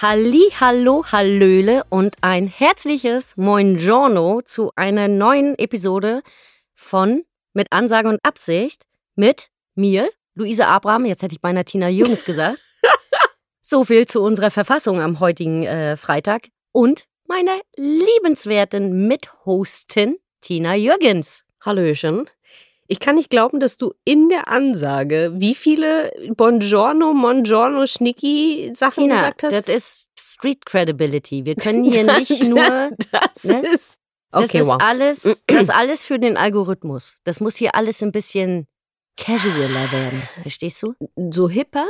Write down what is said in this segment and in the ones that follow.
Halli, hallo, hallöle und ein herzliches Moin zu einer neuen Episode von Mit Ansage und Absicht mit mir, Luise Abraham, jetzt hätte ich beinahe Tina Jürgens gesagt. so viel zu unserer Verfassung am heutigen äh, Freitag und meiner liebenswerten Mithostin Tina Jürgens. Hallöchen. Ich kann nicht glauben, dass du in der Ansage wie viele Buongiorno, Mongiorno, Schnicki Sachen Tina, gesagt hast. das ist Street Credibility. Wir können hier nicht nur. das ne? ist. Das Okay, ist wow. alles, das ist alles für den Algorithmus. Das muss hier alles ein bisschen casualer werden. Verstehst du? So hipper?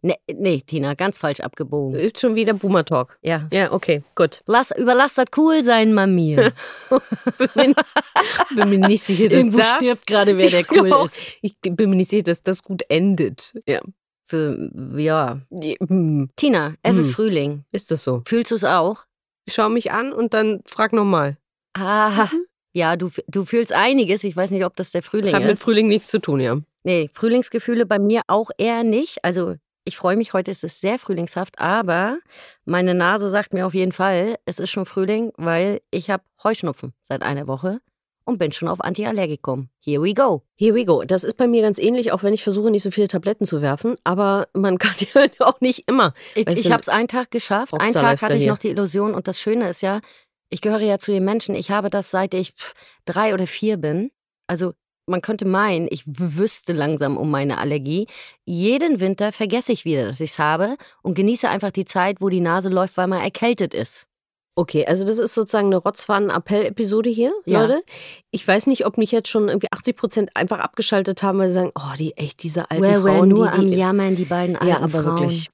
Nee, nee, Tina, ganz falsch abgebogen. Ist schon wieder Boomer Talk. Ja. Ja, okay, gut. Lass, überlass das cool sein, Mamir. Bin, bin mir nicht sicher, dass Irgendwo das. stirbt gerade, wer der Ich cool glaub, ist. Ich bin mir nicht sicher, dass das gut endet. Ja. Für, ja. Hm, Tina, es ist Hm. Frühling. Ist das so? Fühlst du es auch? Schau mich an und dann frag nochmal. Ah, ja, du, du fühlst einiges. Ich weiß nicht, ob das der Frühling Hat mit ist. Frühling nichts zu tun, ja. Nee, Frühlingsgefühle bei mir auch eher nicht. Also ich freue mich, heute ist es sehr frühlingshaft, aber meine Nase sagt mir auf jeden Fall, es ist schon Frühling, weil ich habe Heuschnupfen seit einer Woche und bin schon auf Antiallergikum. Here we go. Here we go. Das ist bei mir ganz ähnlich, auch wenn ich versuche, nicht so viele Tabletten zu werfen. Aber man kann ja auch nicht immer. Ich, ich habe es einen Tag geschafft. Einen Tag hatte ich noch die Illusion und das Schöne ist ja, ich gehöre ja zu den Menschen, ich habe das seit ich drei oder vier bin. Also man könnte meinen, ich wüsste langsam um meine Allergie. Jeden Winter vergesse ich wieder, dass ich es habe und genieße einfach die Zeit, wo die Nase läuft, weil man erkältet ist. Okay, also das ist sozusagen eine Rotzfahren-Appell-Episode hier, Ja. Leute. Ich weiß nicht, ob mich jetzt schon irgendwie 80 Prozent einfach abgeschaltet haben, weil sie sagen, oh, die echt, diese alten where, Frauen, nur die, am die Jammern, die beiden alten Ja, aber Frauen. wirklich.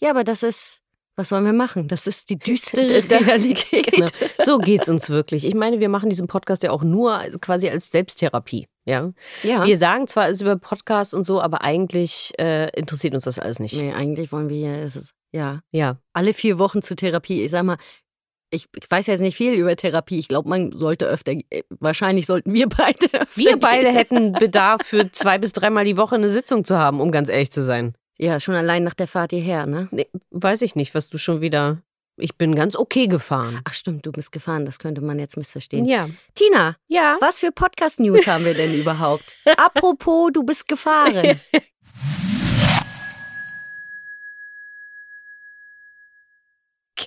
Ja, aber das ist, was sollen wir machen? Das ist die düstere Realität. Genau. So geht's uns wirklich. Ich meine, wir machen diesen Podcast ja auch nur also quasi als Selbsttherapie. Ja. Ja. Wir sagen zwar es über Podcasts und so, aber eigentlich äh, interessiert uns das alles nicht. nee, eigentlich wollen wir es ist, ja, Ja. alle vier Wochen zur Therapie. Ich sag mal, ich, ich weiß jetzt nicht viel über Therapie. Ich glaube, man sollte öfter, äh, wahrscheinlich sollten wir beide Wir beide gehen. hätten Bedarf für zwei bis dreimal die Woche eine Sitzung zu haben, um ganz ehrlich zu sein. Ja, schon allein nach der Fahrt hierher, ne? Nee, weiß ich nicht, was du schon wieder. Ich bin ganz okay gefahren. Ach stimmt, du bist gefahren, das könnte man jetzt missverstehen. Ja. Tina, Ja. was für Podcast-News haben wir denn überhaupt? Apropos, du bist gefahren.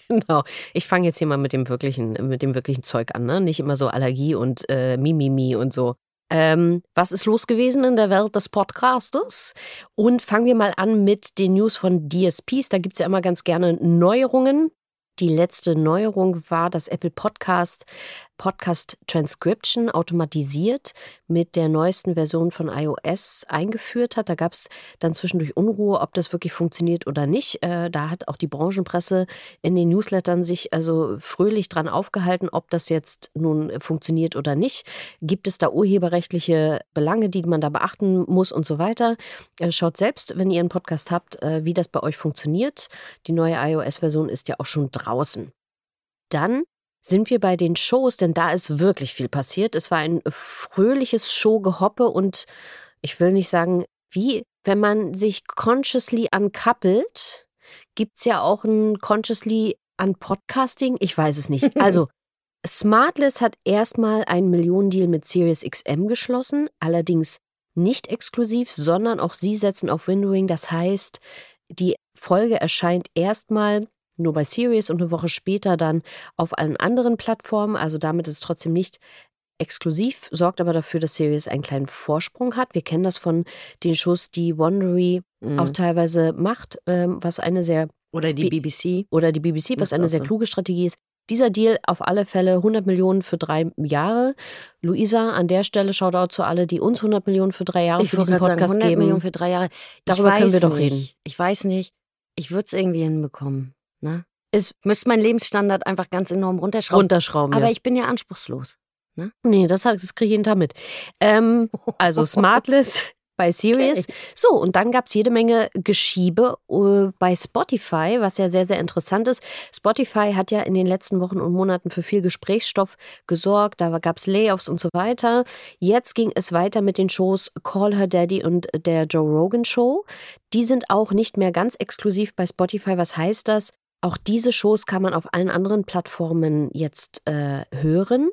Genau. Ich fange jetzt hier mal mit dem wirklichen, mit dem wirklichen Zeug an, ne? Nicht immer so Allergie und äh, Mimimi und so. Ähm, was ist los gewesen in der Welt des Podcasters? Und fangen wir mal an mit den News von DSPs. Da gibt es ja immer ganz gerne Neuerungen. Die letzte Neuerung war, dass Apple Podcast Podcast Transcription automatisiert mit der neuesten Version von iOS eingeführt hat. Da gab es dann zwischendurch Unruhe, ob das wirklich funktioniert oder nicht. Äh, da hat auch die Branchenpresse in den Newslettern sich also fröhlich dran aufgehalten, ob das jetzt nun funktioniert oder nicht. Gibt es da urheberrechtliche Belange, die man da beachten muss und so weiter? Äh, Schaut selbst, wenn ihr einen Podcast habt, äh, wie das bei euch funktioniert. Die neue iOS-Version ist ja auch schon draußen. Dann sind wir bei den Shows, denn da ist wirklich viel passiert. Es war ein fröhliches Showgehoppe und ich will nicht sagen, wie, wenn man sich consciously uncoupelt, gibt es ja auch ein consciously an Podcasting? Ich weiß es nicht. Also, Smartless hat erstmal einen Millionendeal mit Sirius XM geschlossen, allerdings nicht exklusiv, sondern auch sie setzen auf Windowing. Das heißt, die Folge erscheint erstmal nur bei Sirius und eine Woche später dann auf allen anderen Plattformen. Also damit ist es trotzdem nicht exklusiv, sorgt aber dafür, dass Sirius einen kleinen Vorsprung hat. Wir kennen das von den Shows, die Wondery mhm. auch teilweise macht, ähm, was eine sehr oder die BBC oder die BBC, was eine sehr kluge Strategie ist. Dieser Deal auf alle Fälle 100 Millionen für drei Jahre. Luisa, an der Stelle Shoutout zu alle, die uns 100 Millionen für drei Jahre ich für diesen Podcast sagen, 100 geben. Millionen für drei Jahre. Darüber können wir nicht. doch reden. Ich weiß nicht. Ich würde es irgendwie hinbekommen. Ne? Es müsste meinen Lebensstandard einfach ganz enorm runterschrauben. Runterschrauben. Aber ja. ich bin ja anspruchslos. Ne? Nee, das, das kriege ich jeden Tag mit. Ähm, also Smartless bei Sirius. So, und dann gab es jede Menge Geschiebe uh, bei Spotify, was ja sehr, sehr interessant ist. Spotify hat ja in den letzten Wochen und Monaten für viel Gesprächsstoff gesorgt. Da gab es Layoffs und so weiter. Jetzt ging es weiter mit den Shows Call Her Daddy und der Joe Rogan Show. Die sind auch nicht mehr ganz exklusiv bei Spotify. Was heißt das? Auch diese Shows kann man auf allen anderen Plattformen jetzt äh, hören.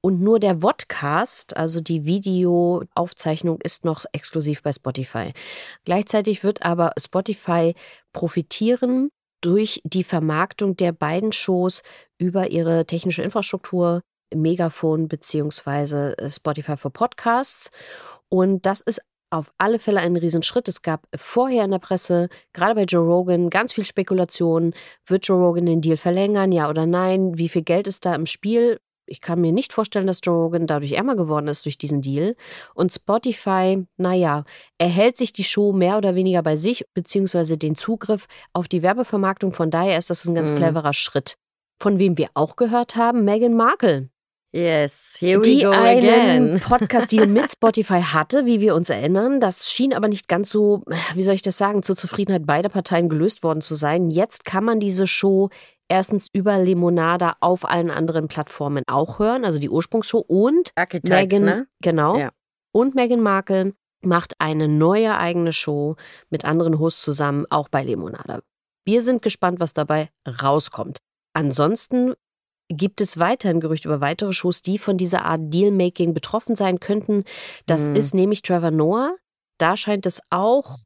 Und nur der Vodcast, also die Videoaufzeichnung, ist noch exklusiv bei Spotify. Gleichzeitig wird aber Spotify profitieren durch die Vermarktung der beiden Shows über ihre technische Infrastruktur, Megafon bzw. Spotify for Podcasts. Und das ist auf alle Fälle ein Riesenschritt. Es gab vorher in der Presse, gerade bei Joe Rogan, ganz viel Spekulation. Wird Joe Rogan den Deal verlängern, ja oder nein? Wie viel Geld ist da im Spiel? Ich kann mir nicht vorstellen, dass Joe Rogan dadurch ärmer geworden ist durch diesen Deal. Und Spotify, naja, erhält sich die Show mehr oder weniger bei sich, beziehungsweise den Zugriff auf die Werbevermarktung. Von daher ist das ein ganz mhm. cleverer Schritt. Von wem wir auch gehört haben, Meghan Markle. Yes, here we die go einen again. Podcast-Deal mit Spotify hatte, wie wir uns erinnern. Das schien aber nicht ganz so, wie soll ich das sagen, zur Zufriedenheit beider Parteien gelöst worden zu sein. Jetzt kann man diese Show erstens über Lemonada auf allen anderen Plattformen auch hören, also die Ursprungsshow und Archetypes, Meghan, ne? genau. Ja. Und Meghan Markle macht eine neue eigene Show mit anderen Hosts zusammen, auch bei Lemonada. Wir sind gespannt, was dabei rauskommt. Ansonsten gibt es weiterhin Gerüchte über weitere Shows, die von dieser Art Dealmaking betroffen sein könnten. Das Mhm. ist nämlich Trevor Noah. Da scheint es auch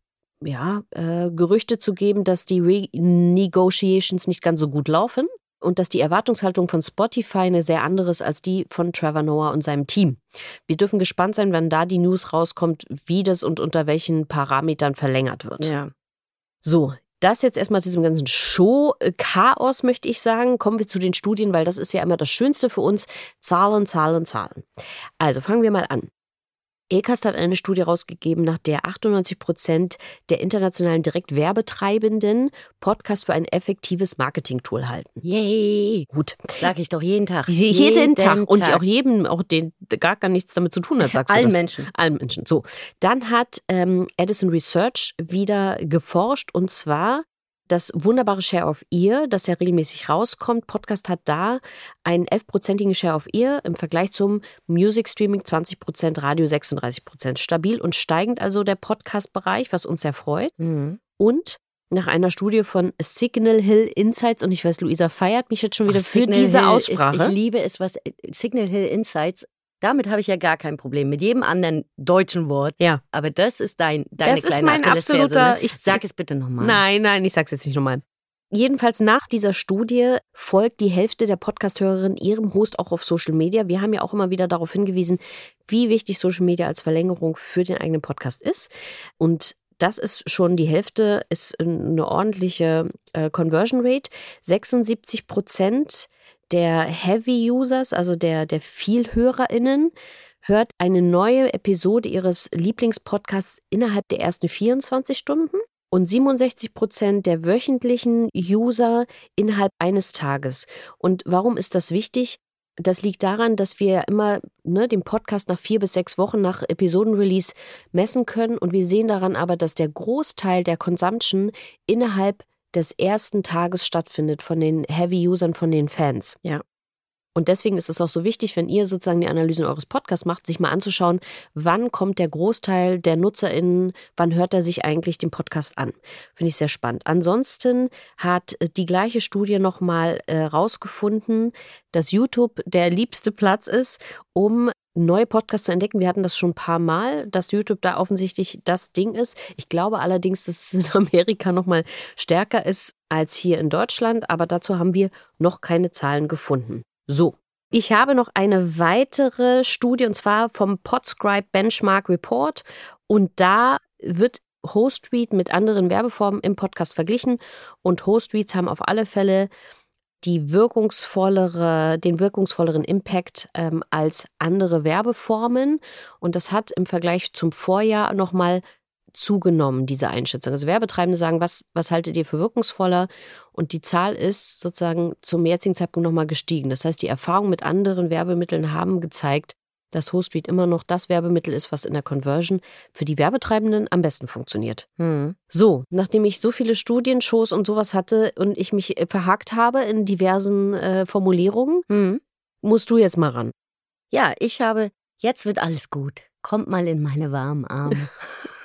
ja, äh, Gerüchte zu geben, dass die Renegotiations nicht ganz so gut laufen und dass die Erwartungshaltung von Spotify eine sehr andere ist als die von Trevor Noah und seinem Team. Wir dürfen gespannt sein, wenn da die News rauskommt, wie das und unter welchen Parametern verlängert wird. Ja. So, das jetzt erstmal zu diesem ganzen Show-Chaos, möchte ich sagen. Kommen wir zu den Studien, weil das ist ja immer das Schönste für uns. Zahlen, Zahlen, Zahlen. Also fangen wir mal an. ECAST hat eine Studie rausgegeben, nach der 98 Prozent der internationalen Direktwerbetreibenden Podcast für ein effektives Marketing-Tool halten. Yay. Gut. Sag ich doch jeden Tag. Jeden, Tag. Und auch jedem, auch den gar gar nichts damit zu tun hat, sagst Allen du das. Menschen. Allen Menschen. So. Dann hat ähm, Edison Research wieder geforscht und zwar das wunderbare Share of Ear, das ja regelmäßig rauskommt. Podcast hat da einen 11-prozentigen Share of Ear im Vergleich zum Music Streaming 20 Prozent, Radio 36 Prozent. Stabil und steigend also der Podcast-Bereich, was uns sehr freut. Mhm. Und nach einer Studie von Signal Hill Insights, und ich weiß, Luisa feiert mich jetzt schon wieder Ach, für Signal diese Hill Aussprache. Ist, ich liebe es, was Signal Hill Insights. Damit habe ich ja gar kein Problem. Mit jedem anderen deutschen Wort. Ja. Aber das ist dein, deine Das ist kleine mein Achillesferse, absoluter- Ne? ich- Sag es bitte nochmal. Nein, nein, ich sag's jetzt nicht nochmal. Jedenfalls nach dieser Studie folgt die Hälfte der Podcast-Hörerinnen ihrem Host auch auf Social Media. Wir haben ja auch immer wieder darauf hingewiesen, wie wichtig Social Media als Verlängerung für den eigenen Podcast ist. Und das ist schon die Hälfte, ist eine ordentliche äh, Conversion Rate. 76 Prozent der Heavy Users, also der, der VielhörerInnen, hört eine neue Episode ihres Lieblingspodcasts innerhalb der ersten 24 Stunden und 67 Prozent der wöchentlichen User innerhalb eines Tages. Und warum ist das wichtig? Das liegt daran, dass wir immer ne, den Podcast nach vier bis sechs Wochen nach Episodenrelease messen können. Und wir sehen daran aber, dass der Großteil der Consumption innerhalb des ersten Tages stattfindet von den Heavy-Usern, von den Fans. Ja. Und deswegen ist es auch so wichtig, wenn ihr sozusagen die Analysen eures Podcasts macht, sich mal anzuschauen, wann kommt der Großteil der NutzerInnen, wann hört er sich eigentlich den Podcast an. Finde ich sehr spannend. Ansonsten hat die gleiche Studie nochmal äh, rausgefunden, dass YouTube der liebste Platz ist, um neue Podcasts zu entdecken. Wir hatten das schon ein paar Mal, dass YouTube da offensichtlich das Ding ist. Ich glaube allerdings, dass es in Amerika nochmal stärker ist als hier in Deutschland, aber dazu haben wir noch keine Zahlen gefunden. So. Ich habe noch eine weitere Studie und zwar vom Podscribe Benchmark Report und da wird Hostread mit anderen Werbeformen im Podcast verglichen und Hostreads haben auf alle Fälle die wirkungsvollere, den wirkungsvolleren Impact ähm, als andere Werbeformen. Und das hat im Vergleich zum Vorjahr nochmal zugenommen, diese Einschätzung. Also Werbetreibende sagen, was, was haltet ihr für wirkungsvoller? Und die Zahl ist sozusagen zum jetzigen Zeitpunkt nochmal gestiegen. Das heißt, die Erfahrungen mit anderen Werbemitteln haben gezeigt, dass Hostread immer noch das Werbemittel ist, was in der Conversion für die Werbetreibenden am besten funktioniert. Hm. So, nachdem ich so viele Studien, Shows und sowas hatte und ich mich äh, verhakt habe in diversen äh, Formulierungen, hm. musst du jetzt mal ran. Ja, ich habe, jetzt wird alles gut. Kommt mal in meine warmen Arme.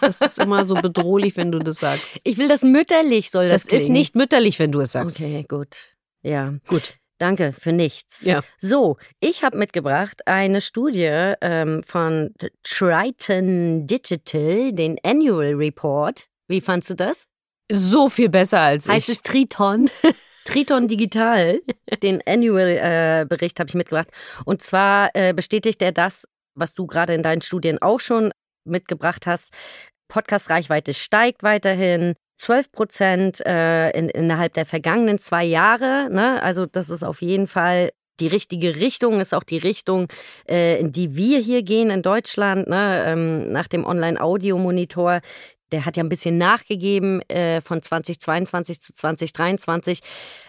Das ist immer so bedrohlich, wenn du das sagst. Ich will das mütterlich, soll das Das ist nicht mütterlich, wenn du es sagst. Okay, gut. Ja. Gut. Danke für nichts. Ja. So, ich habe mitgebracht eine Studie ähm, von Triton Digital, den Annual Report. Wie fandst du das? So viel besser als Heißt ich. es Triton? Triton Digital, den Annual-Bericht habe ich mitgebracht. Und zwar äh, bestätigt er das, was du gerade in deinen Studien auch schon mitgebracht hast. Podcast-Reichweite steigt weiterhin. 12 Prozent äh, in, innerhalb der vergangenen zwei Jahre. Ne? Also das ist auf jeden Fall die richtige Richtung, ist auch die Richtung, äh, in die wir hier gehen in Deutschland. Ne? Ähm, nach dem Online-Audio-Monitor, der hat ja ein bisschen nachgegeben äh, von 2022 zu 2023.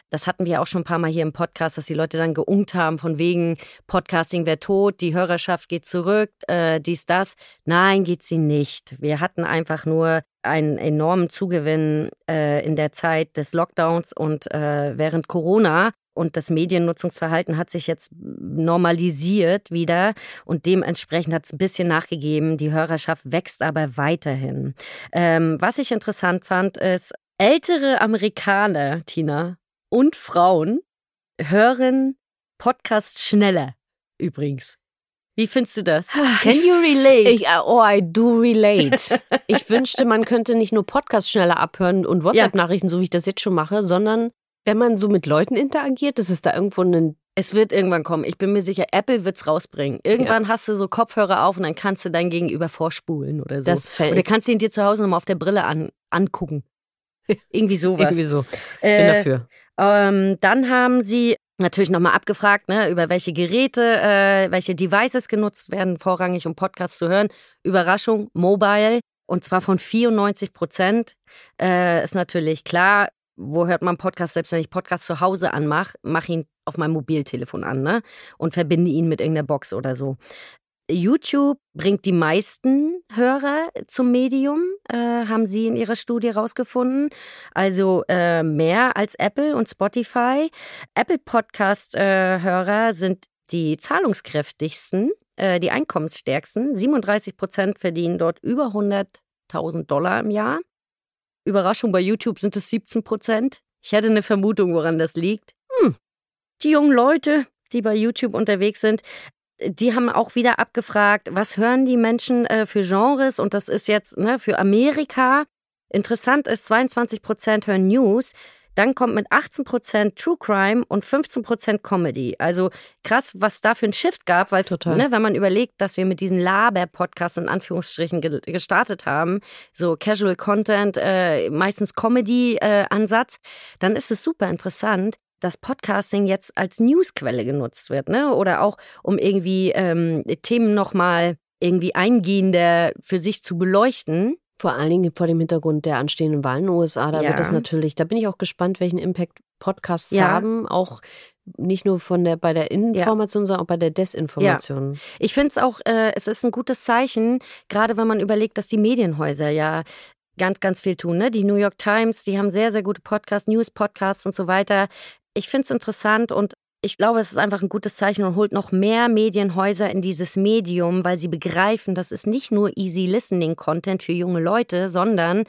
Das hatten wir auch schon ein paar Mal hier im Podcast, dass die Leute dann geungt haben von wegen Podcasting wäre tot, die Hörerschaft geht zurück, äh, dies, das. Nein, geht sie nicht. Wir hatten einfach nur einen enormen Zugewinn äh, in der Zeit des Lockdowns und äh, während Corona. Und das Mediennutzungsverhalten hat sich jetzt normalisiert wieder und dementsprechend hat es ein bisschen nachgegeben. Die Hörerschaft wächst aber weiterhin. Ähm, was ich interessant fand, ist, ältere Amerikaner, Tina, und Frauen hören Podcasts schneller übrigens. Wie findest du das? Can you relate? Ich, oh, I do relate. ich wünschte, man könnte nicht nur Podcasts schneller abhören und WhatsApp-Nachrichten, so wie ich das jetzt schon mache, sondern wenn man so mit Leuten interagiert, dass es da irgendwo einen. Es wird irgendwann kommen. Ich bin mir sicher, Apple wird es rausbringen. Irgendwann ja. hast du so Kopfhörer auf und dann kannst du dein Gegenüber vorspulen oder so. Das fällt. Oder kannst du ihn dir zu Hause nochmal auf der Brille an, angucken. Irgendwie sowas. Irgendwie so. Bin äh, dafür. Ähm, dann haben sie natürlich nochmal abgefragt, ne, über welche Geräte, äh, welche Devices genutzt werden, vorrangig um Podcasts zu hören. Überraschung, Mobile. Und zwar von 94 Prozent. Äh, ist natürlich klar, wo hört man Podcast, selbst wenn ich Podcast zu Hause anmache, mache ihn auf meinem Mobiltelefon an, ne? Und verbinde ihn mit irgendeiner Box oder so. YouTube bringt die meisten Hörer zum Medium, äh, haben sie in ihrer Studie rausgefunden. Also äh, mehr als Apple und Spotify. Apple Podcast-Hörer äh, sind die zahlungskräftigsten, äh, die einkommensstärksten. 37 Prozent verdienen dort über 100.000 Dollar im Jahr. Überraschung, bei YouTube sind es 17 Prozent. Ich hätte eine Vermutung, woran das liegt. Hm. Die jungen Leute, die bei YouTube unterwegs sind, die haben auch wieder abgefragt, was hören die Menschen äh, für Genres? Und das ist jetzt ne, für Amerika. Interessant ist, 22 Prozent hören News. Dann kommt mit 18 Prozent True Crime und 15 Prozent Comedy. Also krass, was da für ein Shift gab, weil ne, wenn man überlegt, dass wir mit diesen Laber-Podcasts in Anführungsstrichen ge gestartet haben, so Casual Content, äh, meistens Comedy-Ansatz, äh, dann ist es super interessant, dass Podcasting jetzt als Newsquelle genutzt wird, ne? Oder auch um irgendwie ähm, Themen nochmal irgendwie eingehender für sich zu beleuchten. Vor allen Dingen vor dem Hintergrund der anstehenden Wahlen in den USA, da ja. wird das natürlich, da bin ich auch gespannt, welchen Impact Podcasts ja. haben, auch nicht nur von der bei der Information, ja. sondern auch bei der Desinformation. Ja. Ich finde es auch, äh, es ist ein gutes Zeichen, gerade wenn man überlegt, dass die Medienhäuser ja ganz, ganz viel tun. Ne? Die New York Times, die haben sehr, sehr gute Podcasts, News-Podcasts und so weiter ich finde es interessant und ich glaube, es ist einfach ein gutes Zeichen und holt noch mehr Medienhäuser in dieses Medium, weil sie begreifen, das ist nicht nur easy listening Content für junge Leute, sondern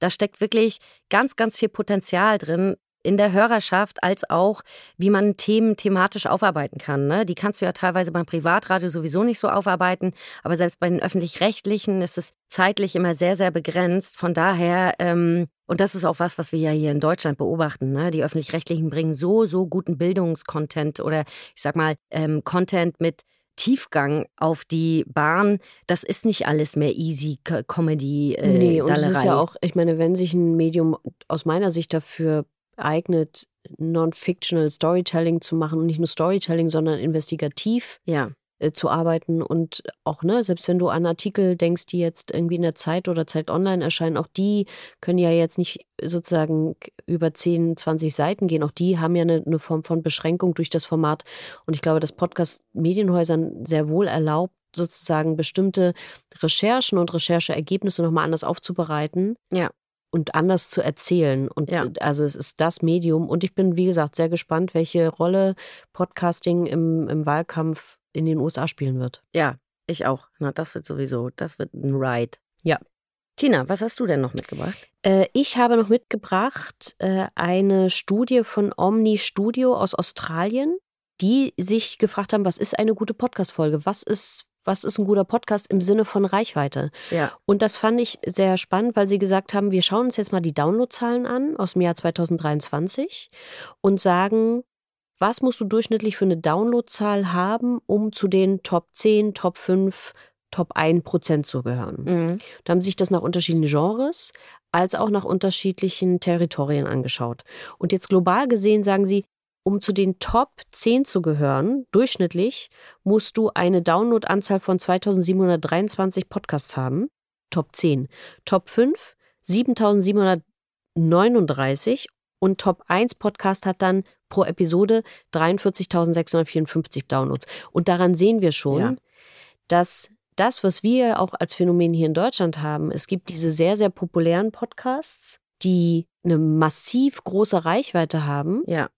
da steckt wirklich ganz, ganz viel Potenzial drin, in der Hörerschaft als auch, wie man Themen thematisch aufarbeiten kann. Ne? Die kannst du ja teilweise beim Privatradio sowieso nicht so aufarbeiten, aber selbst bei den öffentlich-rechtlichen ist es zeitlich immer sehr, sehr begrenzt. Von daher, ähm, und das ist auch was, was wir ja hier in Deutschland beobachten. Ne? Die öffentlich-rechtlichen bringen so, so guten Bildungskontent oder ich sag mal, ähm, Content mit Tiefgang auf die Bahn. Das ist nicht alles mehr easy Comedy. Äh, nee, und es ist ja auch, ich meine, wenn sich ein Medium aus meiner Sicht dafür eignet, Non-Fictional Storytelling zu machen und nicht nur Storytelling, sondern investigativ ja. äh, zu arbeiten und auch, ne, selbst wenn du an Artikel denkst, die jetzt irgendwie in der Zeit oder Zeit online erscheinen, auch die können ja jetzt nicht sozusagen über 10, 20 Seiten gehen. Auch die haben ja eine, eine Form von Beschränkung durch das Format. Und ich glaube, das Podcast Medienhäusern sehr wohl erlaubt, sozusagen bestimmte Recherchen und Rechercheergebnisse nochmal anders aufzubereiten. Ja und anders zu erzählen. Und ja. also es ist das Medium. Und ich bin, wie gesagt, sehr gespannt, welche Rolle Podcasting im, im Wahlkampf in den USA spielen wird. Ja, ich auch. Na, das wird sowieso, das wird ein Ride. Ja. Tina, was hast du denn noch mitgebracht? Äh, ich habe noch mitgebracht äh, eine Studie von Omni Studio aus Australien, die sich gefragt haben, was ist eine gute Podcast-Folge? Was ist was ist ein guter Podcast im Sinne von Reichweite. Ja. Und das fand ich sehr spannend, weil sie gesagt haben, wir schauen uns jetzt mal die Downloadzahlen an aus dem Jahr 2023 und sagen, was musst du durchschnittlich für eine Downloadzahl haben, um zu den Top 10, Top 5, Top 1 Prozent zu gehören. Mhm. Da haben sich das nach unterschiedlichen Genres als auch nach unterschiedlichen Territorien angeschaut. Und jetzt global gesehen sagen sie, um zu den Top 10 zu gehören, durchschnittlich, musst du eine Download-Anzahl von 2723 Podcasts haben. Top 10. Top 5 7739 und Top 1 Podcast hat dann pro Episode 43.654 Downloads. Und daran sehen wir schon, ja. dass das, was wir auch als Phänomen hier in Deutschland haben, es gibt diese sehr, sehr populären Podcasts, die eine massiv große Reichweite haben. Ja.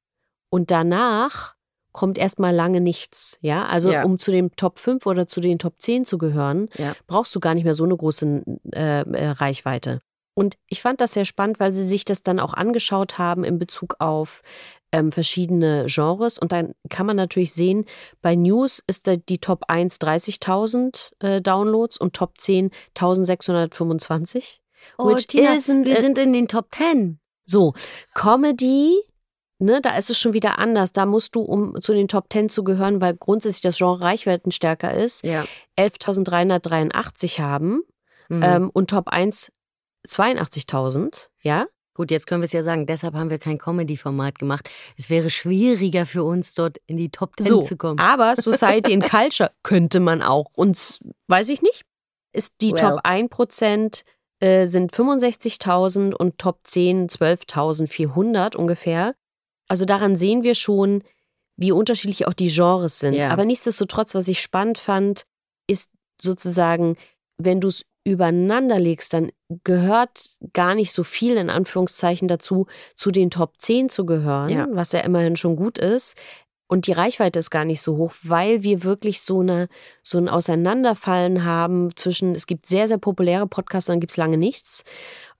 Und danach kommt erstmal lange nichts. Ja, also ja. um zu den Top 5 oder zu den Top 10 zu gehören, ja. brauchst du gar nicht mehr so eine große äh, äh, Reichweite. Und ich fand das sehr spannend, weil sie sich das dann auch angeschaut haben in Bezug auf ähm, verschiedene Genres. Und dann kann man natürlich sehen, bei News ist die Top 1 30.000 äh, Downloads und Top 10 1625. Oh, Tina, wir sind in den Top 10. So, Comedy Ne, da ist es schon wieder anders. Da musst du, um zu den Top 10 zu gehören, weil grundsätzlich das Genre Reichweiten stärker ist, ja. 11.383 haben mhm. ähm, und Top 1 82.000, ja. Gut, jetzt können wir es ja sagen, deshalb haben wir kein Comedy-Format gemacht. Es wäre schwieriger für uns, dort in die Top 10 so, zu kommen. Aber Society and Culture könnte man auch. Uns, weiß ich nicht, ist die well. Top 1% äh, sind 65.000 und Top 10 12.400 ungefähr. Also daran sehen wir schon, wie unterschiedlich auch die Genres sind. Ja. Aber nichtsdestotrotz, was ich spannend fand, ist sozusagen, wenn du es übereinander legst, dann gehört gar nicht so viel in Anführungszeichen dazu, zu den Top 10 zu gehören, ja. was ja immerhin schon gut ist. Und die Reichweite ist gar nicht so hoch, weil wir wirklich so, eine, so ein Auseinanderfallen haben zwischen, es gibt sehr, sehr populäre Podcasts, dann gibt es lange nichts.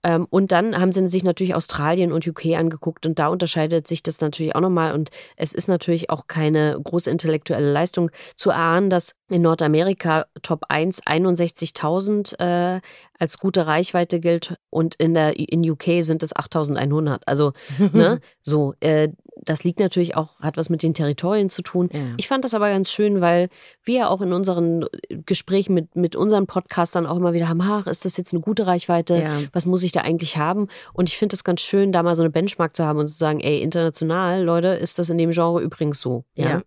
Ähm, und dann haben sie sich natürlich Australien und UK angeguckt und da unterscheidet sich das natürlich auch nochmal. Und es ist natürlich auch keine große intellektuelle Leistung zu erahnen, dass in Nordamerika Top 1 61.000 äh, als gute Reichweite gilt und in der in UK sind es 8.100. Also ne, so äh, das liegt natürlich auch, hat was mit den Territorien zu tun. Ja. Ich fand das aber ganz schön, weil wir ja auch in unseren Gesprächen mit, mit unseren Podcastern auch immer wieder haben, ach, ist das jetzt eine gute Reichweite? Ja. Was muss ich da eigentlich haben? Und ich finde es ganz schön, da mal so eine Benchmark zu haben und zu sagen, ey, international, Leute, ist das in dem Genre übrigens so. Ja. ja.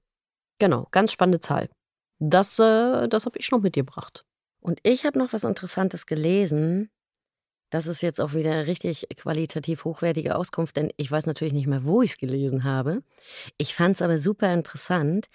Genau, ganz spannende Zahl. Das, äh, das habe ich noch mitgebracht. Und ich habe noch was Interessantes gelesen. Das ist jetzt auch wieder richtig qualitativ hochwertige Auskunft, denn ich weiß natürlich nicht mehr, wo ich es gelesen habe. Ich fand es aber super interessant.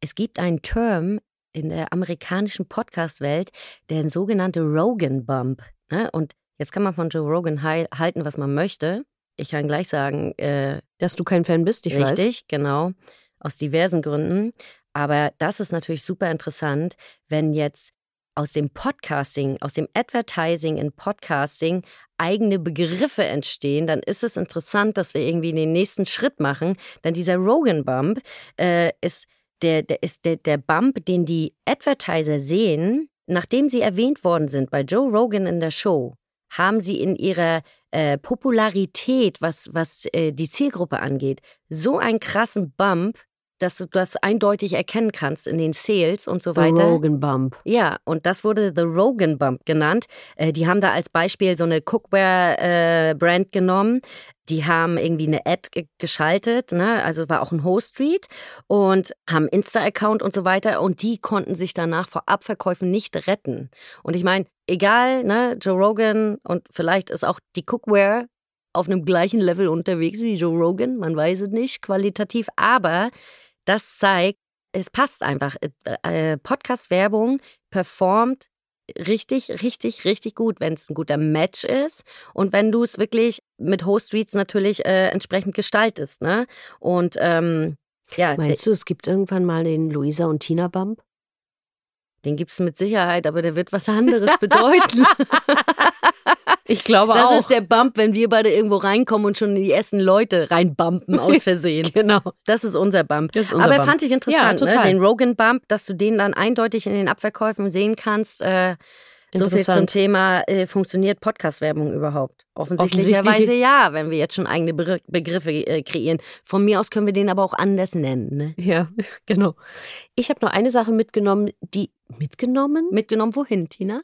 Es gibt einen Term in der amerikanischen Podcast-Welt, der sogenannte Rogan Bump. Ne? Und jetzt kann man von Joe Rogan halten, was man möchte. Ich kann gleich sagen, äh, dass du kein Fan bist, ich richtig, weiß. Richtig, genau. aus diversen Gründen. Aber das ist natürlich super interessant, wenn jetzt aus dem Podcasting, aus dem Advertising in Podcasting eigene Begriffe entstehen, dann ist es interessant, dass wir irgendwie den nächsten Schritt machen. Denn dieser Rogan Bump äh, ist, der, der, ist der, der Bump, den die Advertiser sehen, nachdem sie erwähnt worden sind bei Joe Rogan in der Show. Haben sie in ihrer äh, Popularität, was, was äh, die Zielgruppe angeht, so einen krassen Bump, dass du das eindeutig erkennen kannst in den Sales und so The weiter. Rogan Bump. Ja, und das wurde The Rogan Bump genannt. Äh, die haben da als Beispiel so eine Cookware-Brand äh, genommen. Die haben irgendwie eine Ad ge geschaltet, ne? also war auch ein Host-Street und haben Insta-Account und so weiter und die konnten sich danach vor Abverkäufen nicht retten. Und ich meine, egal, ne, Joe Rogan und vielleicht ist auch die Cookware auf einem gleichen Level unterwegs wie Joe Rogan, man weiß es nicht, qualitativ, aber das zeigt, es passt einfach. Äh, Podcast-Werbung performt richtig, richtig, richtig gut, wenn es ein guter Match ist und wenn du es wirklich mit Host Reads natürlich äh, entsprechend gestaltest. Ne? Und ähm, ja. Meinst du, es gibt irgendwann mal den Luisa und Tina Bump? Den gibt es mit Sicherheit, aber der wird was anderes bedeuten. ich glaube das auch. Das ist der Bump, wenn wir beide irgendwo reinkommen und schon die ersten Leute reinbumpen aus Versehen. genau. Das ist unser Bump. Ist unser aber Bump. fand ich interessant, ja, ne? den Rogan Bump, dass du den dann eindeutig in den Abverkäufen sehen kannst. Äh, so viel zum Thema, äh, funktioniert Podcast-Werbung überhaupt? Offensichtlicherweise Offensichtlich. ja, wenn wir jetzt schon eigene Be Begriffe äh, kreieren. Von mir aus können wir den aber auch anders nennen. Ne? Ja, genau. Ich habe nur eine Sache mitgenommen, die mitgenommen? Mitgenommen wohin, Tina?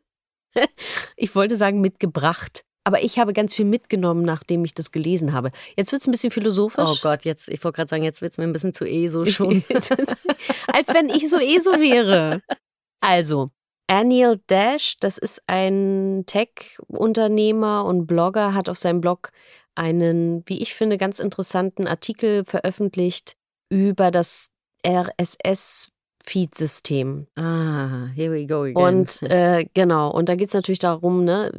ich wollte sagen mitgebracht. Aber ich habe ganz viel mitgenommen, nachdem ich das gelesen habe. Jetzt wird es ein bisschen philosophisch. Oh Gott, jetzt, ich wollte gerade sagen, jetzt wird es mir ein bisschen zu ESO schon. Als wenn ich so ESO wäre. Also, Anil Dash, das ist ein Tech-Unternehmer und Blogger, hat auf seinem Blog einen, wie ich finde, ganz interessanten Artikel veröffentlicht über das RSS-Feed-System. Ah, here we go again. Und äh, genau, und da geht es natürlich darum, ne,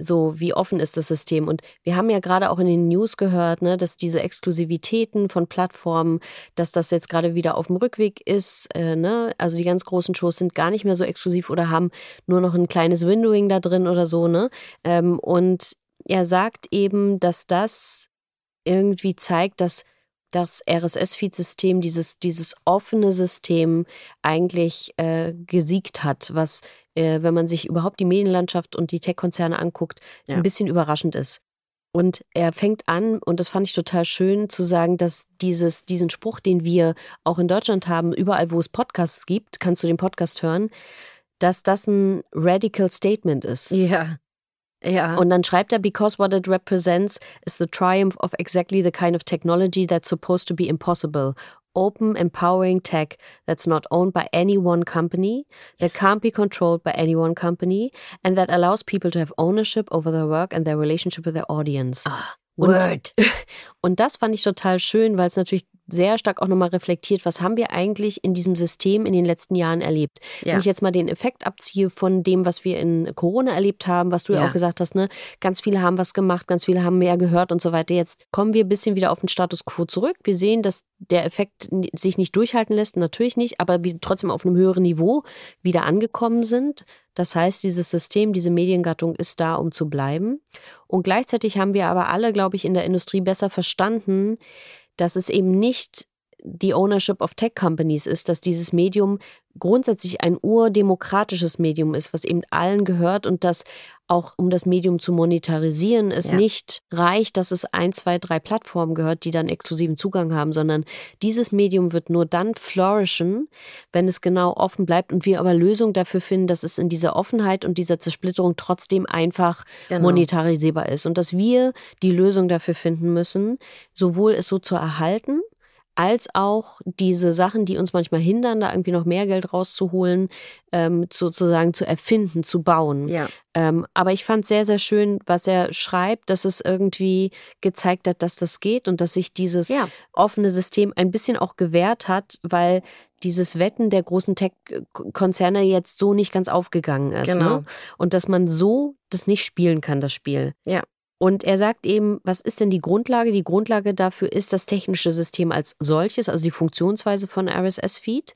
so wie offen ist das System. Und wir haben ja gerade auch in den News gehört, ne, dass diese Exklusivitäten von Plattformen, dass das jetzt gerade wieder auf dem Rückweg ist. Äh, ne? Also die ganz großen Shows sind gar nicht mehr so exklusiv oder haben nur noch ein kleines Windowing da drin oder so. Ne? Ähm, und er sagt eben, dass das irgendwie zeigt, dass das RSS-Feed-System, dieses, dieses offene System eigentlich äh, gesiegt hat, was, äh, wenn man sich überhaupt die Medienlandschaft und die Tech-Konzerne anguckt, Ja. ein bisschen überraschend ist. Und er fängt an, und das fand ich total schön, zu sagen, dass dieses, diesen Spruch, den wir auch in Deutschland haben, überall wo es Podcasts gibt, kannst du den Podcast hören, dass das ein radical Statement ist. ja. Ja. Und dann schreibt er, because what it represents is the triumph of exactly the kind of technology that's supposed to be impossible. Open, empowering tech that's not owned by any one company, that Yes. can't be controlled by any one company, and that allows people to have ownership over their work and their relationship with their audience. ah, Und- Word. Und das fand ich total schön, weil es natürlich sehr stark auch nochmal reflektiert, was haben wir eigentlich in diesem System in den letzten Jahren erlebt. Ja. Wenn ich jetzt mal den Effekt abziehe von dem, was wir in Corona erlebt haben, was du ja, Ja. auch gesagt hast, ne, ganz viele haben was gemacht, ganz viele haben mehr gehört und so weiter. Jetzt kommen wir ein bisschen wieder auf den Status quo zurück. Wir sehen, dass der Effekt sich nicht durchhalten lässt, natürlich nicht, aber wir trotzdem auf einem höheren Niveau wieder angekommen sind. Das heißt, dieses System, diese Mediengattung ist da, um zu bleiben. Und gleichzeitig haben wir aber alle, glaube ich, in der Industrie besser verstanden, dass es eben nicht die Ownership of Tech Companies ist, dass dieses Medium grundsätzlich ein urdemokratisches Medium ist, was eben allen gehört und dass auch um das Medium zu monetarisieren, es Ja. nicht reicht, dass es ein, zwei, drei Plattformen gehört, die dann exklusiven Zugang haben, sondern dieses Medium wird nur dann flourishen, wenn es genau offen bleibt und wir aber Lösungen dafür finden, dass es in dieser Offenheit und dieser Zersplitterung trotzdem einfach Genau. monetarisierbar ist und dass wir die Lösung dafür finden müssen, sowohl es so zu erhalten, als auch diese Sachen, die uns manchmal hindern, da irgendwie noch mehr Geld rauszuholen, ähm, sozusagen zu erfinden, zu bauen. Ja. Ähm, aber ich fand sehr, sehr schön, was er schreibt, dass es irgendwie gezeigt hat, dass das geht und dass sich dieses Ja. offene System ein bisschen auch gewährt hat, weil dieses Wetten der großen Tech-Konzerne jetzt so nicht ganz aufgegangen ist. Genau. Ne? Und dass man so das nicht spielen kann, das Spiel. Ja. Und er sagt eben, was ist denn die Grundlage? Die Grundlage dafür ist das technische System als solches, also die Funktionsweise von RSS-Feed.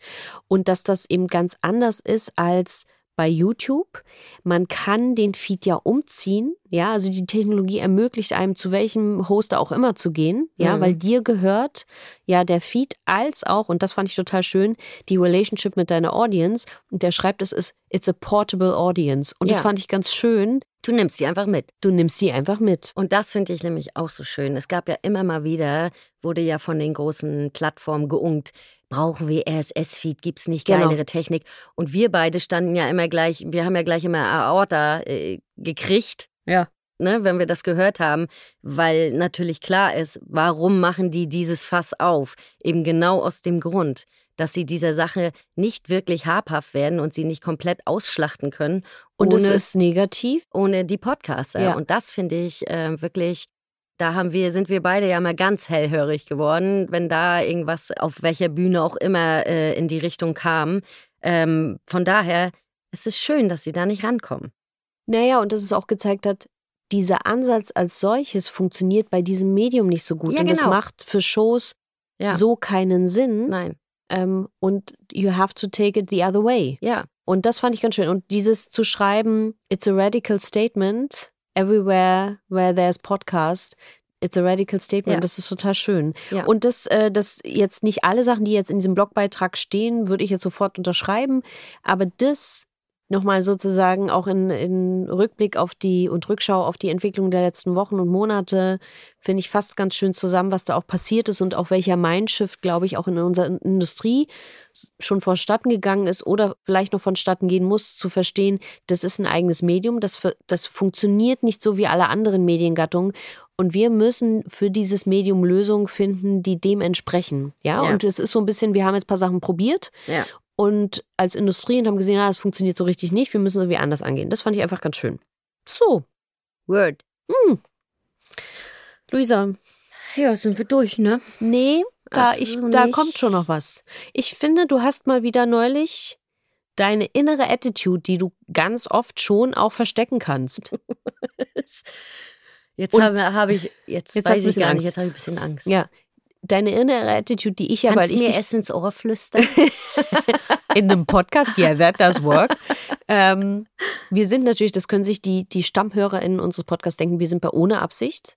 Und dass das eben ganz anders ist als bei YouTube. Man kann den Feed ja umziehen. Ja, also die Technologie ermöglicht einem, zu welchem Hoster auch immer zu gehen. Ja, mhm. weil dir gehört ja der Feed als auch, und das fand ich total schön, die Relationship mit deiner Audience. Und der schreibt, es ist, it's a portable audience. Und ja. das fand ich ganz schön. Du nimmst sie einfach mit. Du nimmst sie einfach mit. Und das finde ich nämlich auch so schön. Es gab ja immer mal wieder, wurde ja von den großen Plattformen geungt, brauchen wir RSS-Feed, gibt es nicht genau. geilere. Technik. Und wir beide standen ja immer gleich, wir haben ja gleich immer Aorta äh, gekriegt. Ja. Ne, wenn wir das gehört haben, weil natürlich klar ist, warum machen die dieses Fass auf? Eben genau aus dem Grund, dass sie dieser Sache nicht wirklich habhaft werden und sie nicht komplett ausschlachten können. Und ohne, es ist negativ? Ohne die Podcaster. Ja. Und das finde ich äh, wirklich da haben wir, sind wir beide ja mal ganz hellhörig geworden, wenn da irgendwas auf welcher Bühne auch immer äh, in die Richtung kam. Ähm, von daher ist es schön, dass sie da nicht rankommen. Naja, und dass es auch gezeigt hat, dieser Ansatz als solches funktioniert bei diesem Medium nicht so gut. Ja, und genau. das macht für Shows ja. so keinen Sinn. Nein. Ähm, und you have to take it the other way. Ja. Und das fand ich ganz schön. Und dieses zu schreiben, it's a radical statement, everywhere where there's podcast, it's a radical statement. Ja. Das ist total schön. Ja. Und das, äh, das jetzt nicht alle Sachen, die jetzt in diesem Blogbeitrag stehen, würde ich jetzt sofort unterschreiben. Aber das nochmal sozusagen auch in, in Rückblick auf die und Rückschau auf die Entwicklung der letzten Wochen und Monate, finde ich fast ganz schön zusammen, was da auch passiert ist und auch welcher Mindshift, glaube ich, auch in unserer Industrie schon vonstatten gegangen ist oder vielleicht noch vonstatten gehen muss, zu verstehen, das ist ein eigenes Medium, das, das funktioniert nicht so wie alle anderen Mediengattungen und wir müssen für dieses Medium Lösungen finden, die dem entsprechen. Ja, ja. und es ist so ein bisschen, wir haben jetzt ein paar Sachen probiert ja und als Industrie und haben gesehen, ah, das funktioniert so richtig nicht, wir müssen irgendwie anders angehen. Das fand ich einfach ganz schön. So. Word. Hm. Luisa. Ja, sind wir durch, ne? Nee, da, ich, da kommt schon noch was. Ich finde, du hast mal wieder neulich deine innere Attitude, die du ganz oft schon auch verstecken kannst. jetzt habe hab ich, jetzt, jetzt weiß ich gar Angst. nicht, jetzt habe ich ein bisschen Angst. Ja, deine innere Attitude, die ich ja, Kannst weil ich mir Essen ins Ohr flüstern? In einem Podcast, yeah, that does work. ähm, wir sind natürlich, das können sich die, die StammhörerInnen unseres Podcasts denken, wir sind bei ohne Absicht.